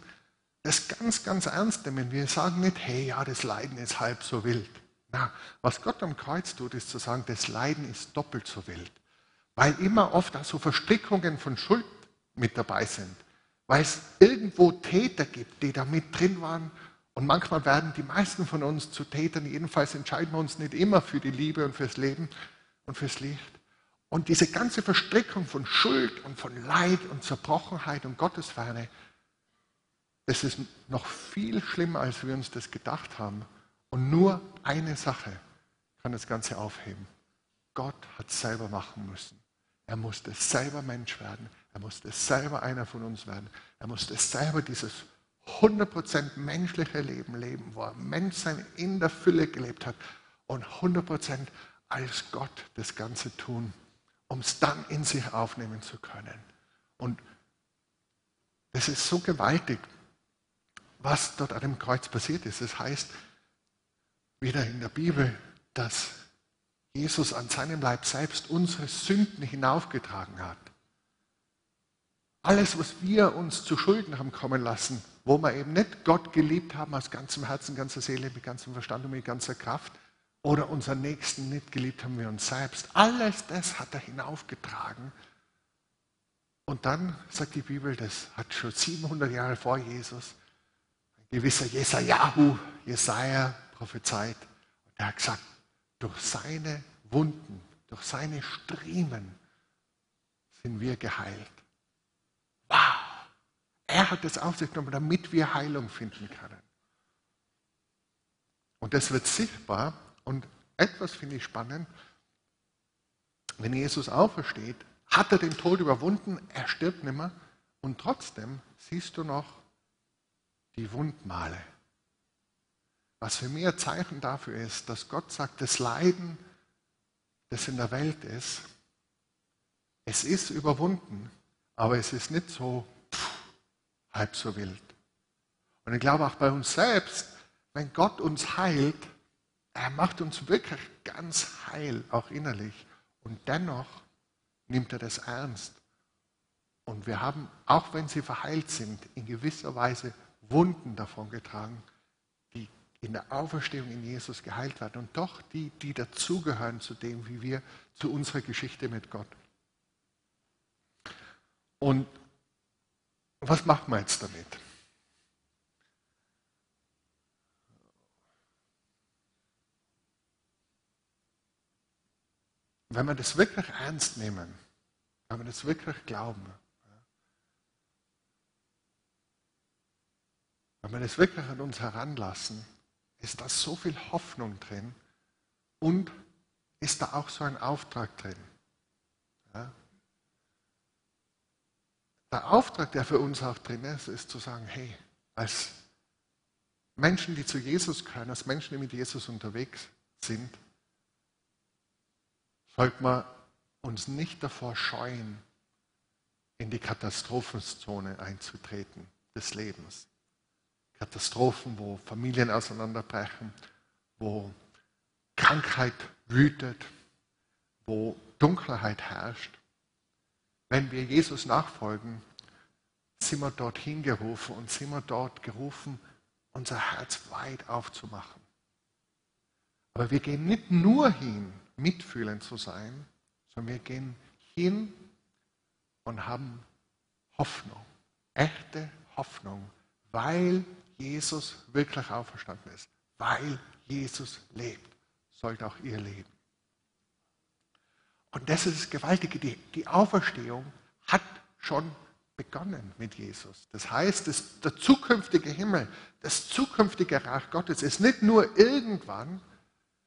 das ganz, ganz ernst nehmen. Wir sagen nicht, hey, ja, das Leiden ist halb so wild. Na, was Gott am Kreuz tut, ist zu sagen, das Leiden ist doppelt so wild. Weil immer oft auch so Verstrickungen von Schuld mit dabei sind. Weil es irgendwo Täter gibt, die da mit drin waren. Und manchmal werden die meisten von uns zu Tätern. Jedenfalls entscheiden wir uns nicht immer für die Liebe und fürs Leben und fürs Licht. Und diese ganze Verstrickung von Schuld und von Leid und Zerbrochenheit und Gottesferne, das ist noch viel schlimmer, als wir uns das gedacht haben. Und nur eine Sache kann das Ganze aufheben. Gott hat selber machen müssen. Er musste selber Mensch werden. Er musste selber einer von uns werden. Er musste selber dieses 100% menschliche Leben leben, wo er Menschsein in der Fülle gelebt hat und 100% als Gott das Ganze tun, um es dann in sich aufnehmen zu können. Und das ist so gewaltig, was dort an dem Kreuz passiert ist. Das heißt, wieder in der Bibel, dass Jesus an seinem Leib selbst unsere Sünden hinaufgetragen hat. Alles, was wir uns zu Schulden haben kommen lassen, wo wir eben nicht Gott geliebt haben aus ganzem Herzen, ganzer Seele, mit ganzem Verstand und mit ganzer Kraft, oder unseren Nächsten nicht geliebt haben wir uns selbst. Alles das hat er hinaufgetragen. Und dann sagt die Bibel, das hat schon 700 Jahre vor Jesus ein gewisser Jesajahu, Jesaja prophezeit. Und er hat gesagt, durch seine Wunden, durch seine Striemen sind wir geheilt. Wow! Er hat es auf sich genommen, damit wir Heilung finden können. Und das wird sichtbar. Und etwas finde ich spannend. Wenn Jesus aufersteht, hat er den Tod überwunden, er stirbt nicht mehr. Und trotzdem siehst du noch die Wundmale. Was für mich ein Zeichen dafür ist, dass Gott sagt, das Leiden, das in der Welt ist, es ist überwunden, aber es ist nicht so pff, halb so wild. Und ich glaube auch bei uns selbst, wenn Gott uns heilt, er macht uns wirklich ganz heil, auch innerlich. Und dennoch nimmt er das ernst. Und wir haben, auch wenn sie verheilt sind, in gewisser Weise Wunden davon getragen in der Auferstehung in Jesus geheilt werden und doch die, die dazugehören zu dem, wie wir, zu unserer Geschichte mit Gott. Und was machen wir jetzt damit? Wenn wir das wirklich ernst nehmen, wenn wir das wirklich glauben, wenn wir das wirklich an uns heranlassen, ist da so viel Hoffnung drin und ist da auch so ein Auftrag drin. Ja? Der Auftrag, der für uns auch drin ist, ist zu sagen, hey, als Menschen, die zu Jesus gehören, als Menschen, die mit Jesus unterwegs sind, sollte man uns nicht davor scheuen, in die Katastrophenzone einzutreten des Lebens. Katastrophen, wo Familien auseinanderbrechen, wo Krankheit wütet, wo Dunkelheit herrscht. Wenn wir Jesus nachfolgen, sind wir dorthin gerufen und sind wir dort gerufen, unser Herz weit aufzumachen. Aber wir gehen nicht nur hin, mitfühlend zu sein, sondern wir gehen hin und haben Hoffnung, echte Hoffnung, weil Jesus wirklich auferstanden ist, weil Jesus lebt, sollte auch ihr leben. Und das ist das Gewaltige, die, die Auferstehung hat schon begonnen mit Jesus. Das heißt, das, der zukünftige Himmel, das zukünftige Reich Gottes ist nicht nur irgendwann,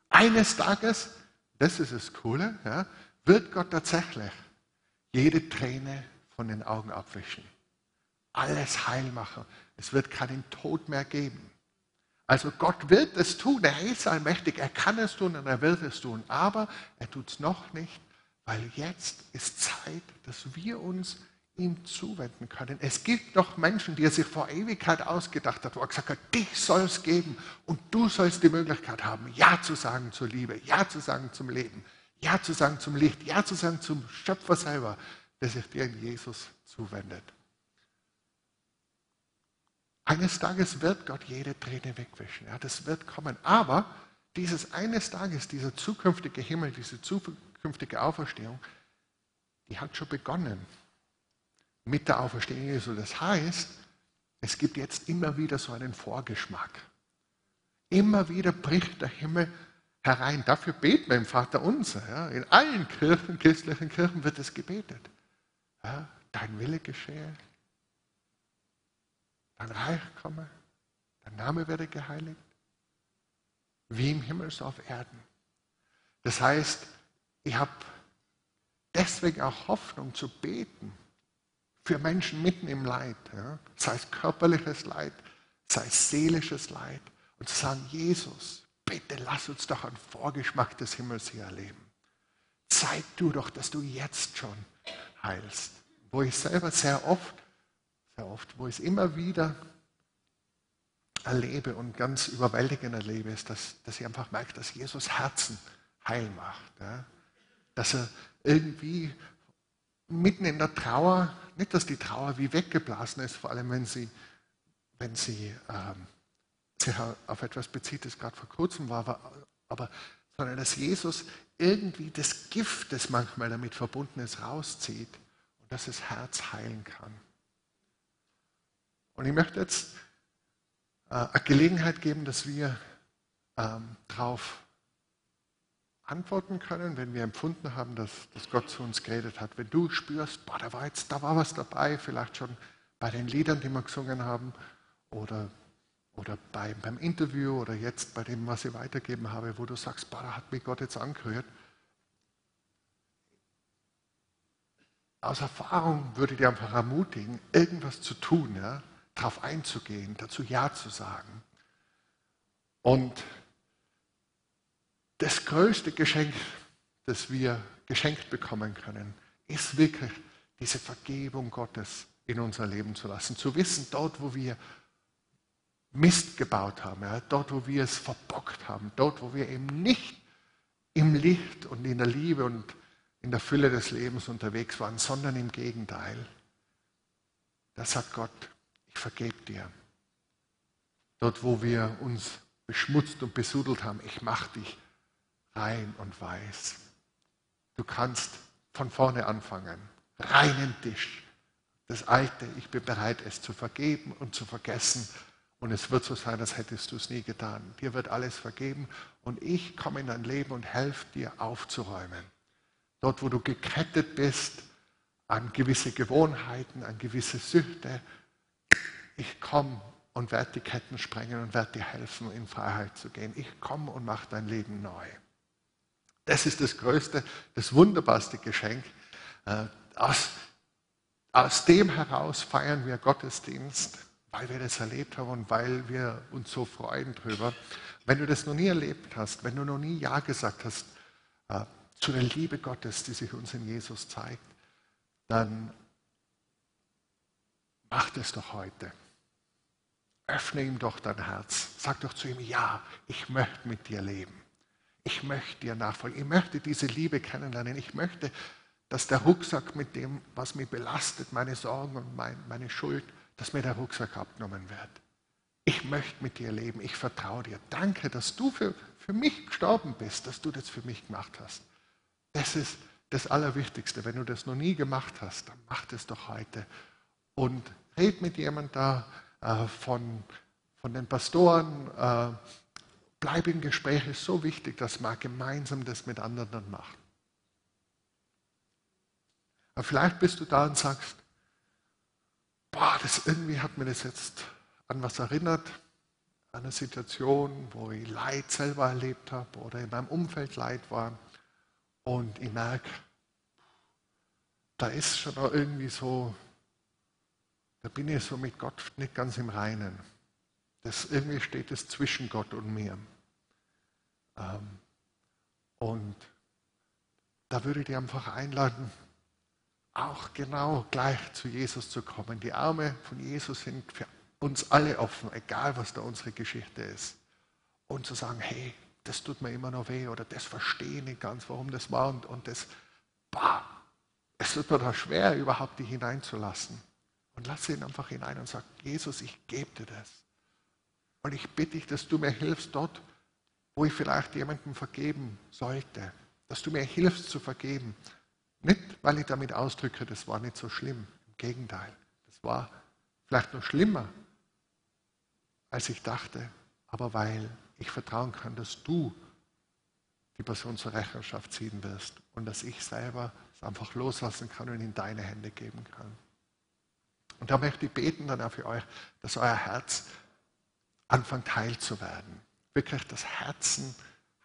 eines Tages, das ist das Coole, ja, wird Gott tatsächlich jede Träne von den Augen abwischen. Alles heil machen. Es wird keinen Tod mehr geben. Also Gott wird es tun. Er ist allmächtig. Er kann es tun und er wird es tun. Aber er tut es noch nicht, weil jetzt ist Zeit, dass wir uns ihm zuwenden können. Es gibt noch Menschen, die er sich vor Ewigkeit ausgedacht hat, wo er gesagt hat, dich soll es geben und du sollst die Möglichkeit haben, Ja zu sagen zur Liebe, Ja zu sagen zum Leben, Ja zu sagen zum Licht, Ja zu sagen zum Schöpfer selber, der sich dir in Jesus zuwendet. Eines Tages wird Gott jede Träne wegwischen. Ja, das wird kommen. Aber dieses eines Tages, dieser zukünftige Himmel, diese zukünftige Auferstehung, die hat schon begonnen mit der Auferstehung Jesu. Das heißt, es gibt jetzt immer wieder so einen Vorgeschmack. Immer wieder bricht der Himmel herein. Dafür beten wir im Vater unser. Ja. In allen Kirchen, christlichen Kirchen wird es gebetet. Ja, dein Wille geschehe, dein Reich komme, dein Name werde geheiligt, wie im Himmel so auf Erden. Das heißt, ich habe deswegen auch Hoffnung zu beten, für Menschen mitten im Leid, ja? sei es körperliches Leid, sei es seelisches Leid, und zu sagen, Jesus, bitte lass uns doch einen Vorgeschmack des Himmels hier erleben. Zeig du doch, dass du jetzt schon heilst. Wo ich selber sehr oft, oft, wo ich es immer wieder erlebe und ganz überwältigend erlebe, ist, dass, dass ich einfach merke, dass Jesus Herzen heil macht. Ja? Dass er irgendwie mitten in der Trauer, nicht, dass die Trauer wie weggeblasen ist, vor allem wenn sie, wenn sie ähm, sich auf etwas bezieht, das gerade vor kurzem war, aber, aber, sondern dass Jesus irgendwie das Gift, das manchmal damit verbunden ist, rauszieht und dass das Herz heilen kann. Und ich möchte jetzt äh, eine Gelegenheit geben, dass wir ähm, darauf antworten können, wenn wir empfunden haben, dass, dass Gott zu uns geredet hat. Wenn du spürst, boah, da war jetzt, da war was dabei, vielleicht schon bei den Liedern, die wir gesungen haben, oder, oder bei, beim Interview oder jetzt bei dem, was ich weitergeben habe, wo du sagst, boah, da hat mich Gott jetzt angehört. Aus Erfahrung würde ich dir einfach ermutigen, irgendwas zu tun, ja, darauf einzugehen, dazu Ja zu sagen. Und das größte Geschenk, das wir geschenkt bekommen können, ist wirklich diese Vergebung Gottes in unser Leben zu lassen. Zu wissen, dort, wo wir Mist gebaut haben, ja, dort, wo wir es verbockt haben, dort, wo wir eben nicht im Licht und in der Liebe und in der Fülle des Lebens unterwegs waren, sondern im Gegenteil. Da sagt Gott, ich vergebe dir. Dort, wo wir uns beschmutzt und besudelt haben, ich mache dich rein und weiß. Du kannst von vorne anfangen. Reinen Tisch. Das Alte, ich bin bereit, es zu vergeben und zu vergessen. Und es wird so sein, als hättest du es nie getan. Dir wird alles vergeben und ich komme in dein Leben und helfe dir aufzuräumen. Dort, wo du gekettet bist an gewisse Gewohnheiten, an gewisse Süchte, ich komme und werde die Ketten sprengen und werde dir helfen, in Freiheit zu gehen. Ich komme und mache dein Leben neu. Das ist das größte, das wunderbarste Geschenk. Äh, aus, aus dem heraus feiern wir Gottesdienst, weil wir das erlebt haben und weil wir uns so freuen drüber. Wenn du das noch nie erlebt hast, wenn du noch nie Ja gesagt hast äh, zu der Liebe Gottes, die sich uns in Jesus zeigt, dann mach das doch heute. Öffne ihm doch dein Herz. Sag doch zu ihm, ja, ich möchte mit dir leben. Ich möchte dir nachfolgen. Ich möchte diese Liebe kennenlernen. Ich möchte dass der Rucksack mit dem, was mich belastet, meine Sorgen und mein, meine Schuld, dass mir der Rucksack abgenommen wird. Ich möchte mit dir leben, ich vertraue dir. Danke, dass du für, für mich gestorben bist, dass du das für mich gemacht hast. Das ist das Allerwichtigste. Wenn du das noch nie gemacht hast, dann mach das doch heute. Und red mit jemandem da äh, von, von den Pastoren. Äh, bleib im Gespräch, ist so wichtig, dass man gemeinsam das mit anderen macht. Aber vielleicht bist du da und sagst, boah, das irgendwie hat mir das jetzt an was erinnert, an eine Situation, wo ich Leid selber erlebt habe oder in meinem Umfeld Leid war. Und ich merke, da ist schon irgendwie so, da bin ich so mit Gott nicht ganz im Reinen. Das, irgendwie steht es zwischen Gott und mir. Ähm, und da würde ich dich einfach einladen, auch genau gleich zu Jesus zu kommen. Die Arme von Jesus sind für uns alle offen, egal was da unsere Geschichte ist. Und zu sagen, hey, das tut mir immer noch weh oder das verstehe ich nicht ganz, warum das war und, und das, bah, es wird mir da schwer, überhaupt dich hineinzulassen. Und lass ihn einfach hinein und sag, Jesus, ich gebe dir das. Und ich bitte dich, dass du mir hilfst dort, wo ich vielleicht jemandem vergeben sollte. Dass du mir hilfst zu vergeben. Nicht, weil ich damit ausdrücke, das war nicht so schlimm. Im Gegenteil, das war vielleicht noch schlimmer, als ich dachte. Aber weil ich vertrauen kann, dass du die Person zur Rechenschaft ziehen wirst und dass ich selber es einfach loslassen kann und in deine Hände geben kann. Und da möchte ich beten dann auch für euch, dass euer Herz anfängt heil zu werden. Wirklich das Herzen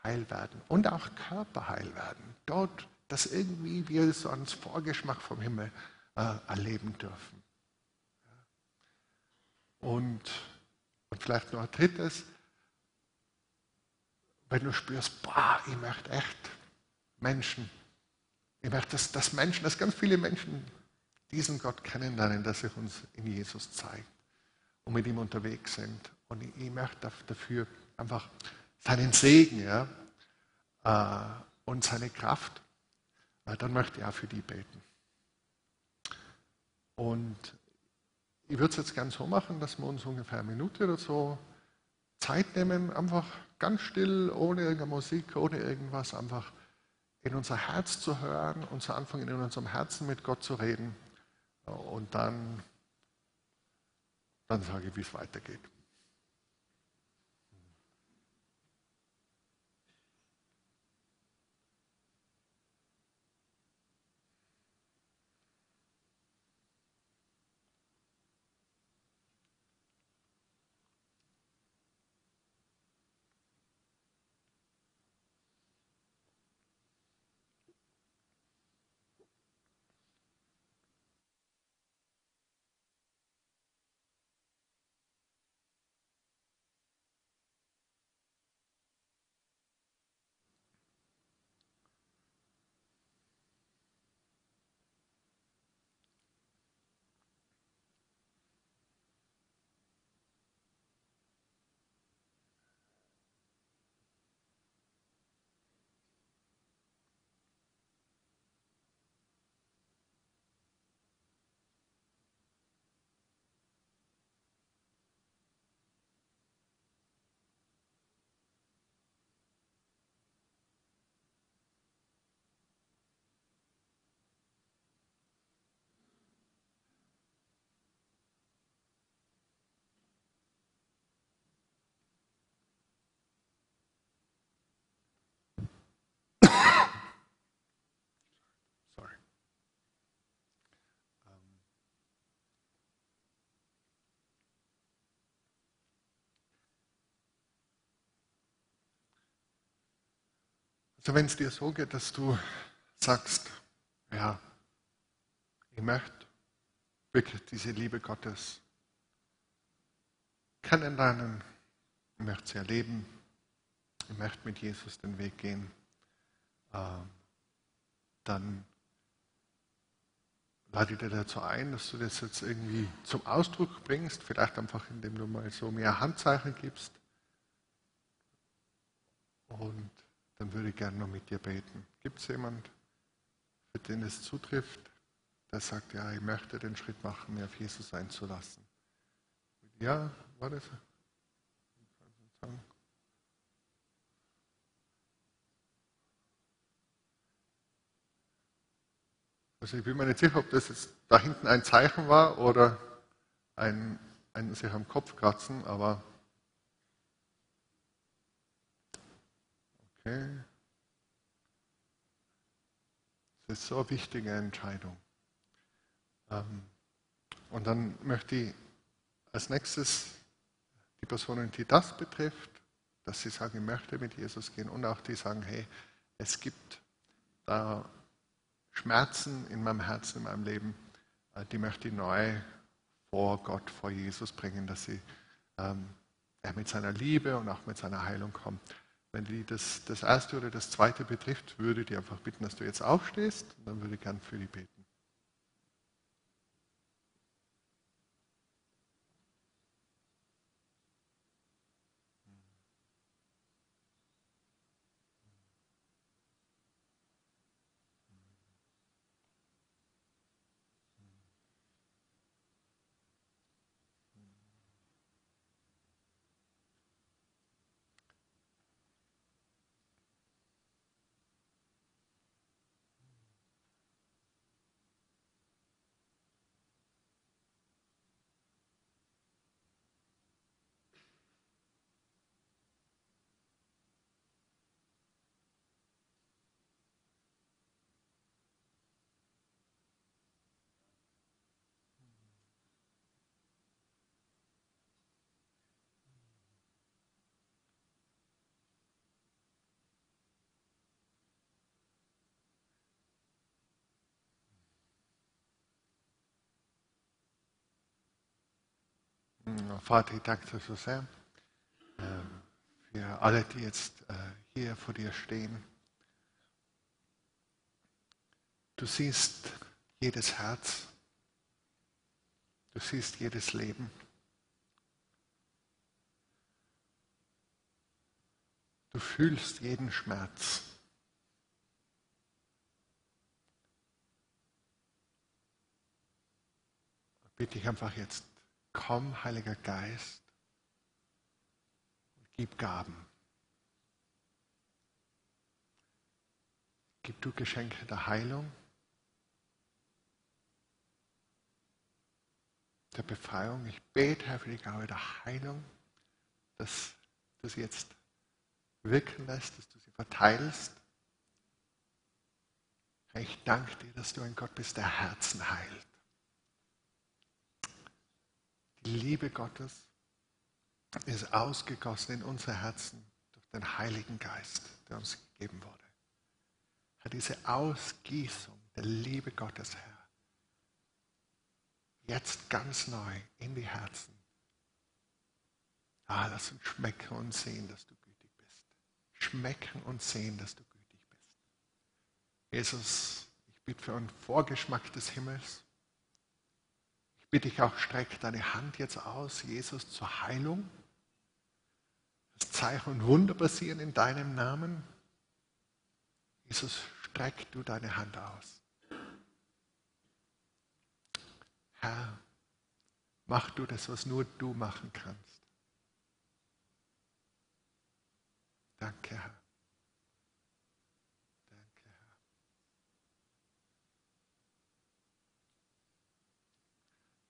heil werden und auch Körper heil werden. Dort, dass irgendwie wir so einen Vorgeschmack vom Himmel äh, erleben dürfen. Und, und vielleicht noch ein drittes, wenn du spürst, boah, ich möchte echt Menschen, ich möchte, dass, dass Menschen, dass ganz viele Menschen diesen Gott kennenlernen, dass sich uns in Jesus zeigt und mit ihm unterwegs sind. Und ich, möchte dafür einfach seinen Segen ja, äh, und seine Kraft, weil dann möchte ich auch für die beten. Und ich würde es jetzt gern so machen, dass wir uns ungefähr eine Minute oder so Zeit nehmen, einfach ganz still, ohne irgendeine Musik, ohne irgendwas, einfach in unser Herz zu hören und zu anfangen, in unserem Herzen mit Gott zu reden. Und dann, dann sage ich, wie es weitergeht. Also wenn es dir so geht, dass du sagst, ja, ich möchte wirklich diese Liebe Gottes kennenlernen, ich möchte sie erleben, ich möchte mit Jesus den Weg gehen, ähm, dann lade ich dir dazu ein, dass du das jetzt irgendwie zum Ausdruck bringst, vielleicht einfach indem du mal so mehr Handzeichen gibst. Und dann würde ich gerne noch mit dir beten. Gibt es jemand für den es zutrifft, der sagt, ja, ich möchte den Schritt machen, mir auf Jesus einzulassen. Ja, war das? Also ich bin mir nicht sicher, ob das jetzt da hinten ein Zeichen war oder ein, ein sich am Kopf kratzen, aber okay. Das ist so eine wichtige Entscheidung. Ähm, und dann möchte ich als nächstes die Personen, die das betrifft, dass sie sagen, ich möchte mit Jesus gehen und auch die sagen, hey, es gibt da Schmerzen in meinem Herzen, in meinem Leben, äh, die möchte ich neu vor Gott, vor Jesus bringen, dass sie ähm, er mit seiner Liebe und auch mit seiner Heilung kommen. Wenn die das, das erste oder das zweite betrifft, würde ich dir einfach bitten, dass du jetzt aufstehst und dann würde ich gern für die beten. Vater, ich danke dir so sehr ähm, für alle, die jetzt äh, hier vor dir stehen. Du siehst jedes Herz. Du siehst jedes Leben. Du fühlst jeden Schmerz. Bitte ich einfach jetzt Komm, Heiliger Geist, und gib Gaben. Gib du Geschenke der Heilung, der Befreiung. Ich bete, Herr, für die Gabe der Heilung, dass du sie jetzt wirken lässt, dass du sie verteilst. Herr, ich danke dir, dass du ein Gott bist, der Herzen heilt. Die Liebe Gottes ist ausgegossen in unser Herzen durch den Heiligen Geist, der uns gegeben wurde. Herr, diese Ausgießung der Liebe Gottes, Herr, jetzt ganz neu in die Herzen. Ah, lass uns schmecken und sehen, dass du gütig bist. Schmecken und sehen, dass du gütig bist. Jesus, ich bitte für einen Vorgeschmack des Himmels bitte ich auch, streck deine Hand jetzt aus, Jesus, zur Heilung. Das Zeichen und Wunder passieren in deinem Namen. Jesus, streck du deine Hand aus. Herr, mach du das, was nur du machen kannst. Danke, Herr.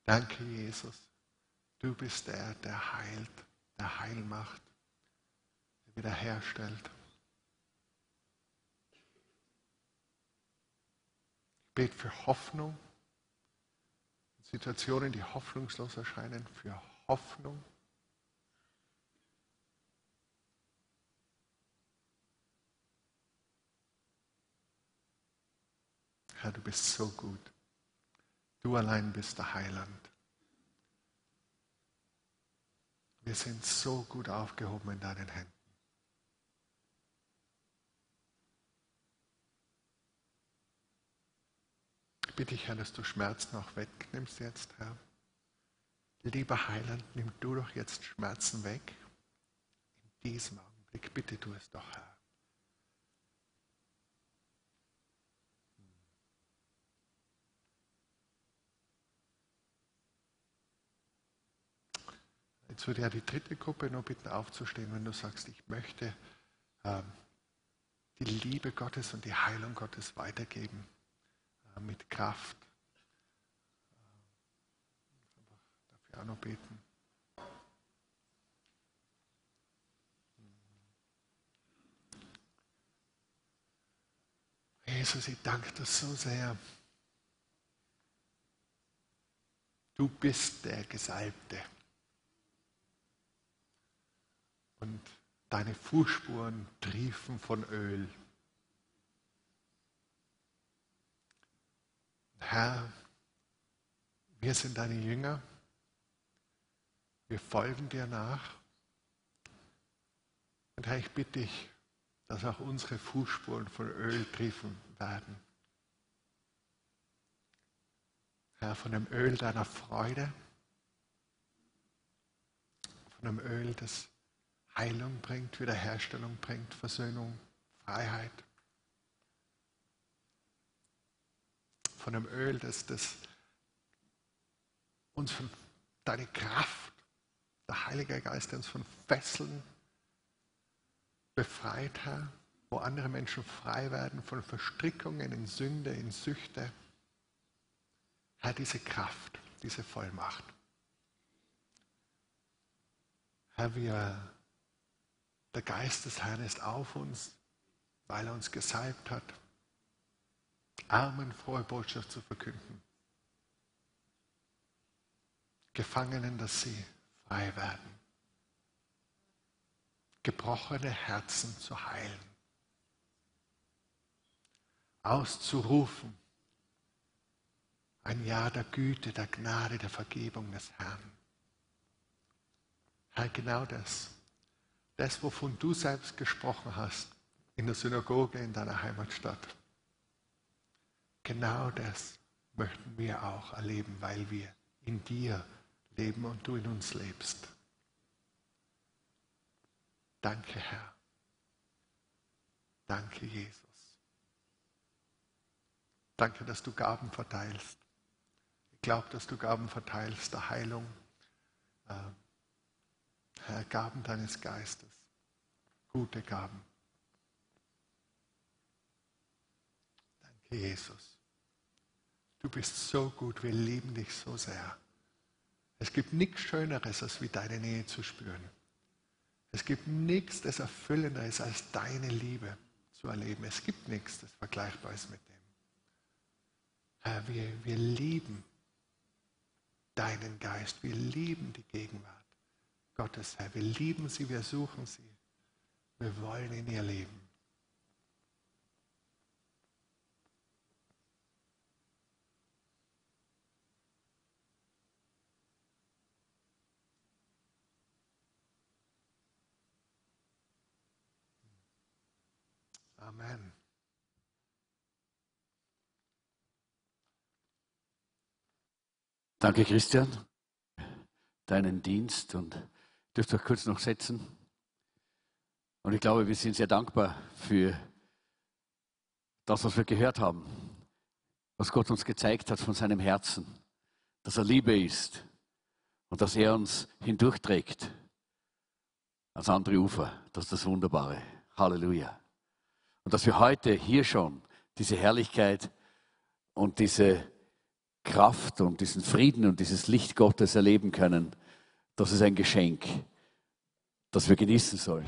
Danke, Jesus. Du bist der, der heilt, der Heil macht, der wiederherstellt. Ich bete für Hoffnung. Situationen, die hoffnungslos erscheinen, für Hoffnung. Herr, du bist so gut. Du allein bist der Heiland. Wir sind so gut aufgehoben in deinen Händen. Ich bitte dich, Herr, dass du Schmerzen auch wegnimmst jetzt, Herr. Lieber Heiland, nimm du doch jetzt Schmerzen weg. In diesem Augenblick, bitte tu es doch, Herr. Jetzt würde ich die dritte Gruppe nur bitten aufzustehen, wenn du sagst, ich möchte ähm, die Liebe Gottes und die Heilung Gottes weitergeben äh, mit Kraft. Äh, dafür auch noch beten. Jesus, ich danke dir so sehr. Du bist der Gesalbte. Und deine Fußspuren triefen von Öl. Herr, wir sind deine Jünger. Wir folgen dir nach. Und Herr, ich bitte dich, dass auch unsere Fußspuren von Öl triefen werden. Herr, von dem Öl deiner Freude, von dem Öl, das Heilung bringt, Wiederherstellung bringt, Versöhnung, Freiheit. Von dem Öl, das, das uns von deiner Kraft, der Heilige Geist, der uns von Fesseln befreit, Herr, wo andere Menschen frei werden von Verstrickungen in Sünde, in Süchte. Herr, diese Kraft, diese Vollmacht. Herr, wir, der Geist des Herrn ist auf uns, weil er uns gesalbt hat, Armen frohe Botschaft zu verkünden. Gefangenen, dass sie frei werden gebrochene Herzen zu heilen, auszurufen, ein Jahr der Güte, der Gnade, der Vergebung des Herrn. Herr, genau das, das, wovon du selbst gesprochen hast in der Synagoge in deiner Heimatstadt, genau das möchten wir auch erleben, weil wir in dir leben und du in uns lebst. Danke, Herr. Danke, Jesus. Danke, dass du Gaben verteilst. Ich glaube, dass du Gaben verteilst der Heilung. Äh, Herr, Gaben deines Geistes. Gute Gaben. Danke, Jesus. Du bist so gut. Wir lieben dich so sehr. Es gibt nichts Schöneres, als wie deine Nähe zu spüren. Es gibt nichts, das erfüllender ist, als deine Liebe zu erleben. Es gibt nichts, das vergleichbar ist mit dem. Herr, wir, wir lieben deinen Geist. Wir lieben die Gegenwart Gottes, Herr. Wir lieben sie, wir suchen sie. Wir wollen in ihr leben. Amen. Danke, Christian, deinen Dienst und dürft euch kurz noch setzen. Und ich glaube, wir sind sehr dankbar für das, was wir gehört haben, was Gott uns gezeigt hat von seinem Herzen, dass er Liebe ist und dass er uns hindurchträgt ans andere Ufer. Das ist das Wunderbare. Halleluja. Und dass wir heute hier schon diese Herrlichkeit und diese Kraft und diesen Frieden und dieses Licht Gottes erleben können, das ist ein Geschenk, das wir genießen sollen.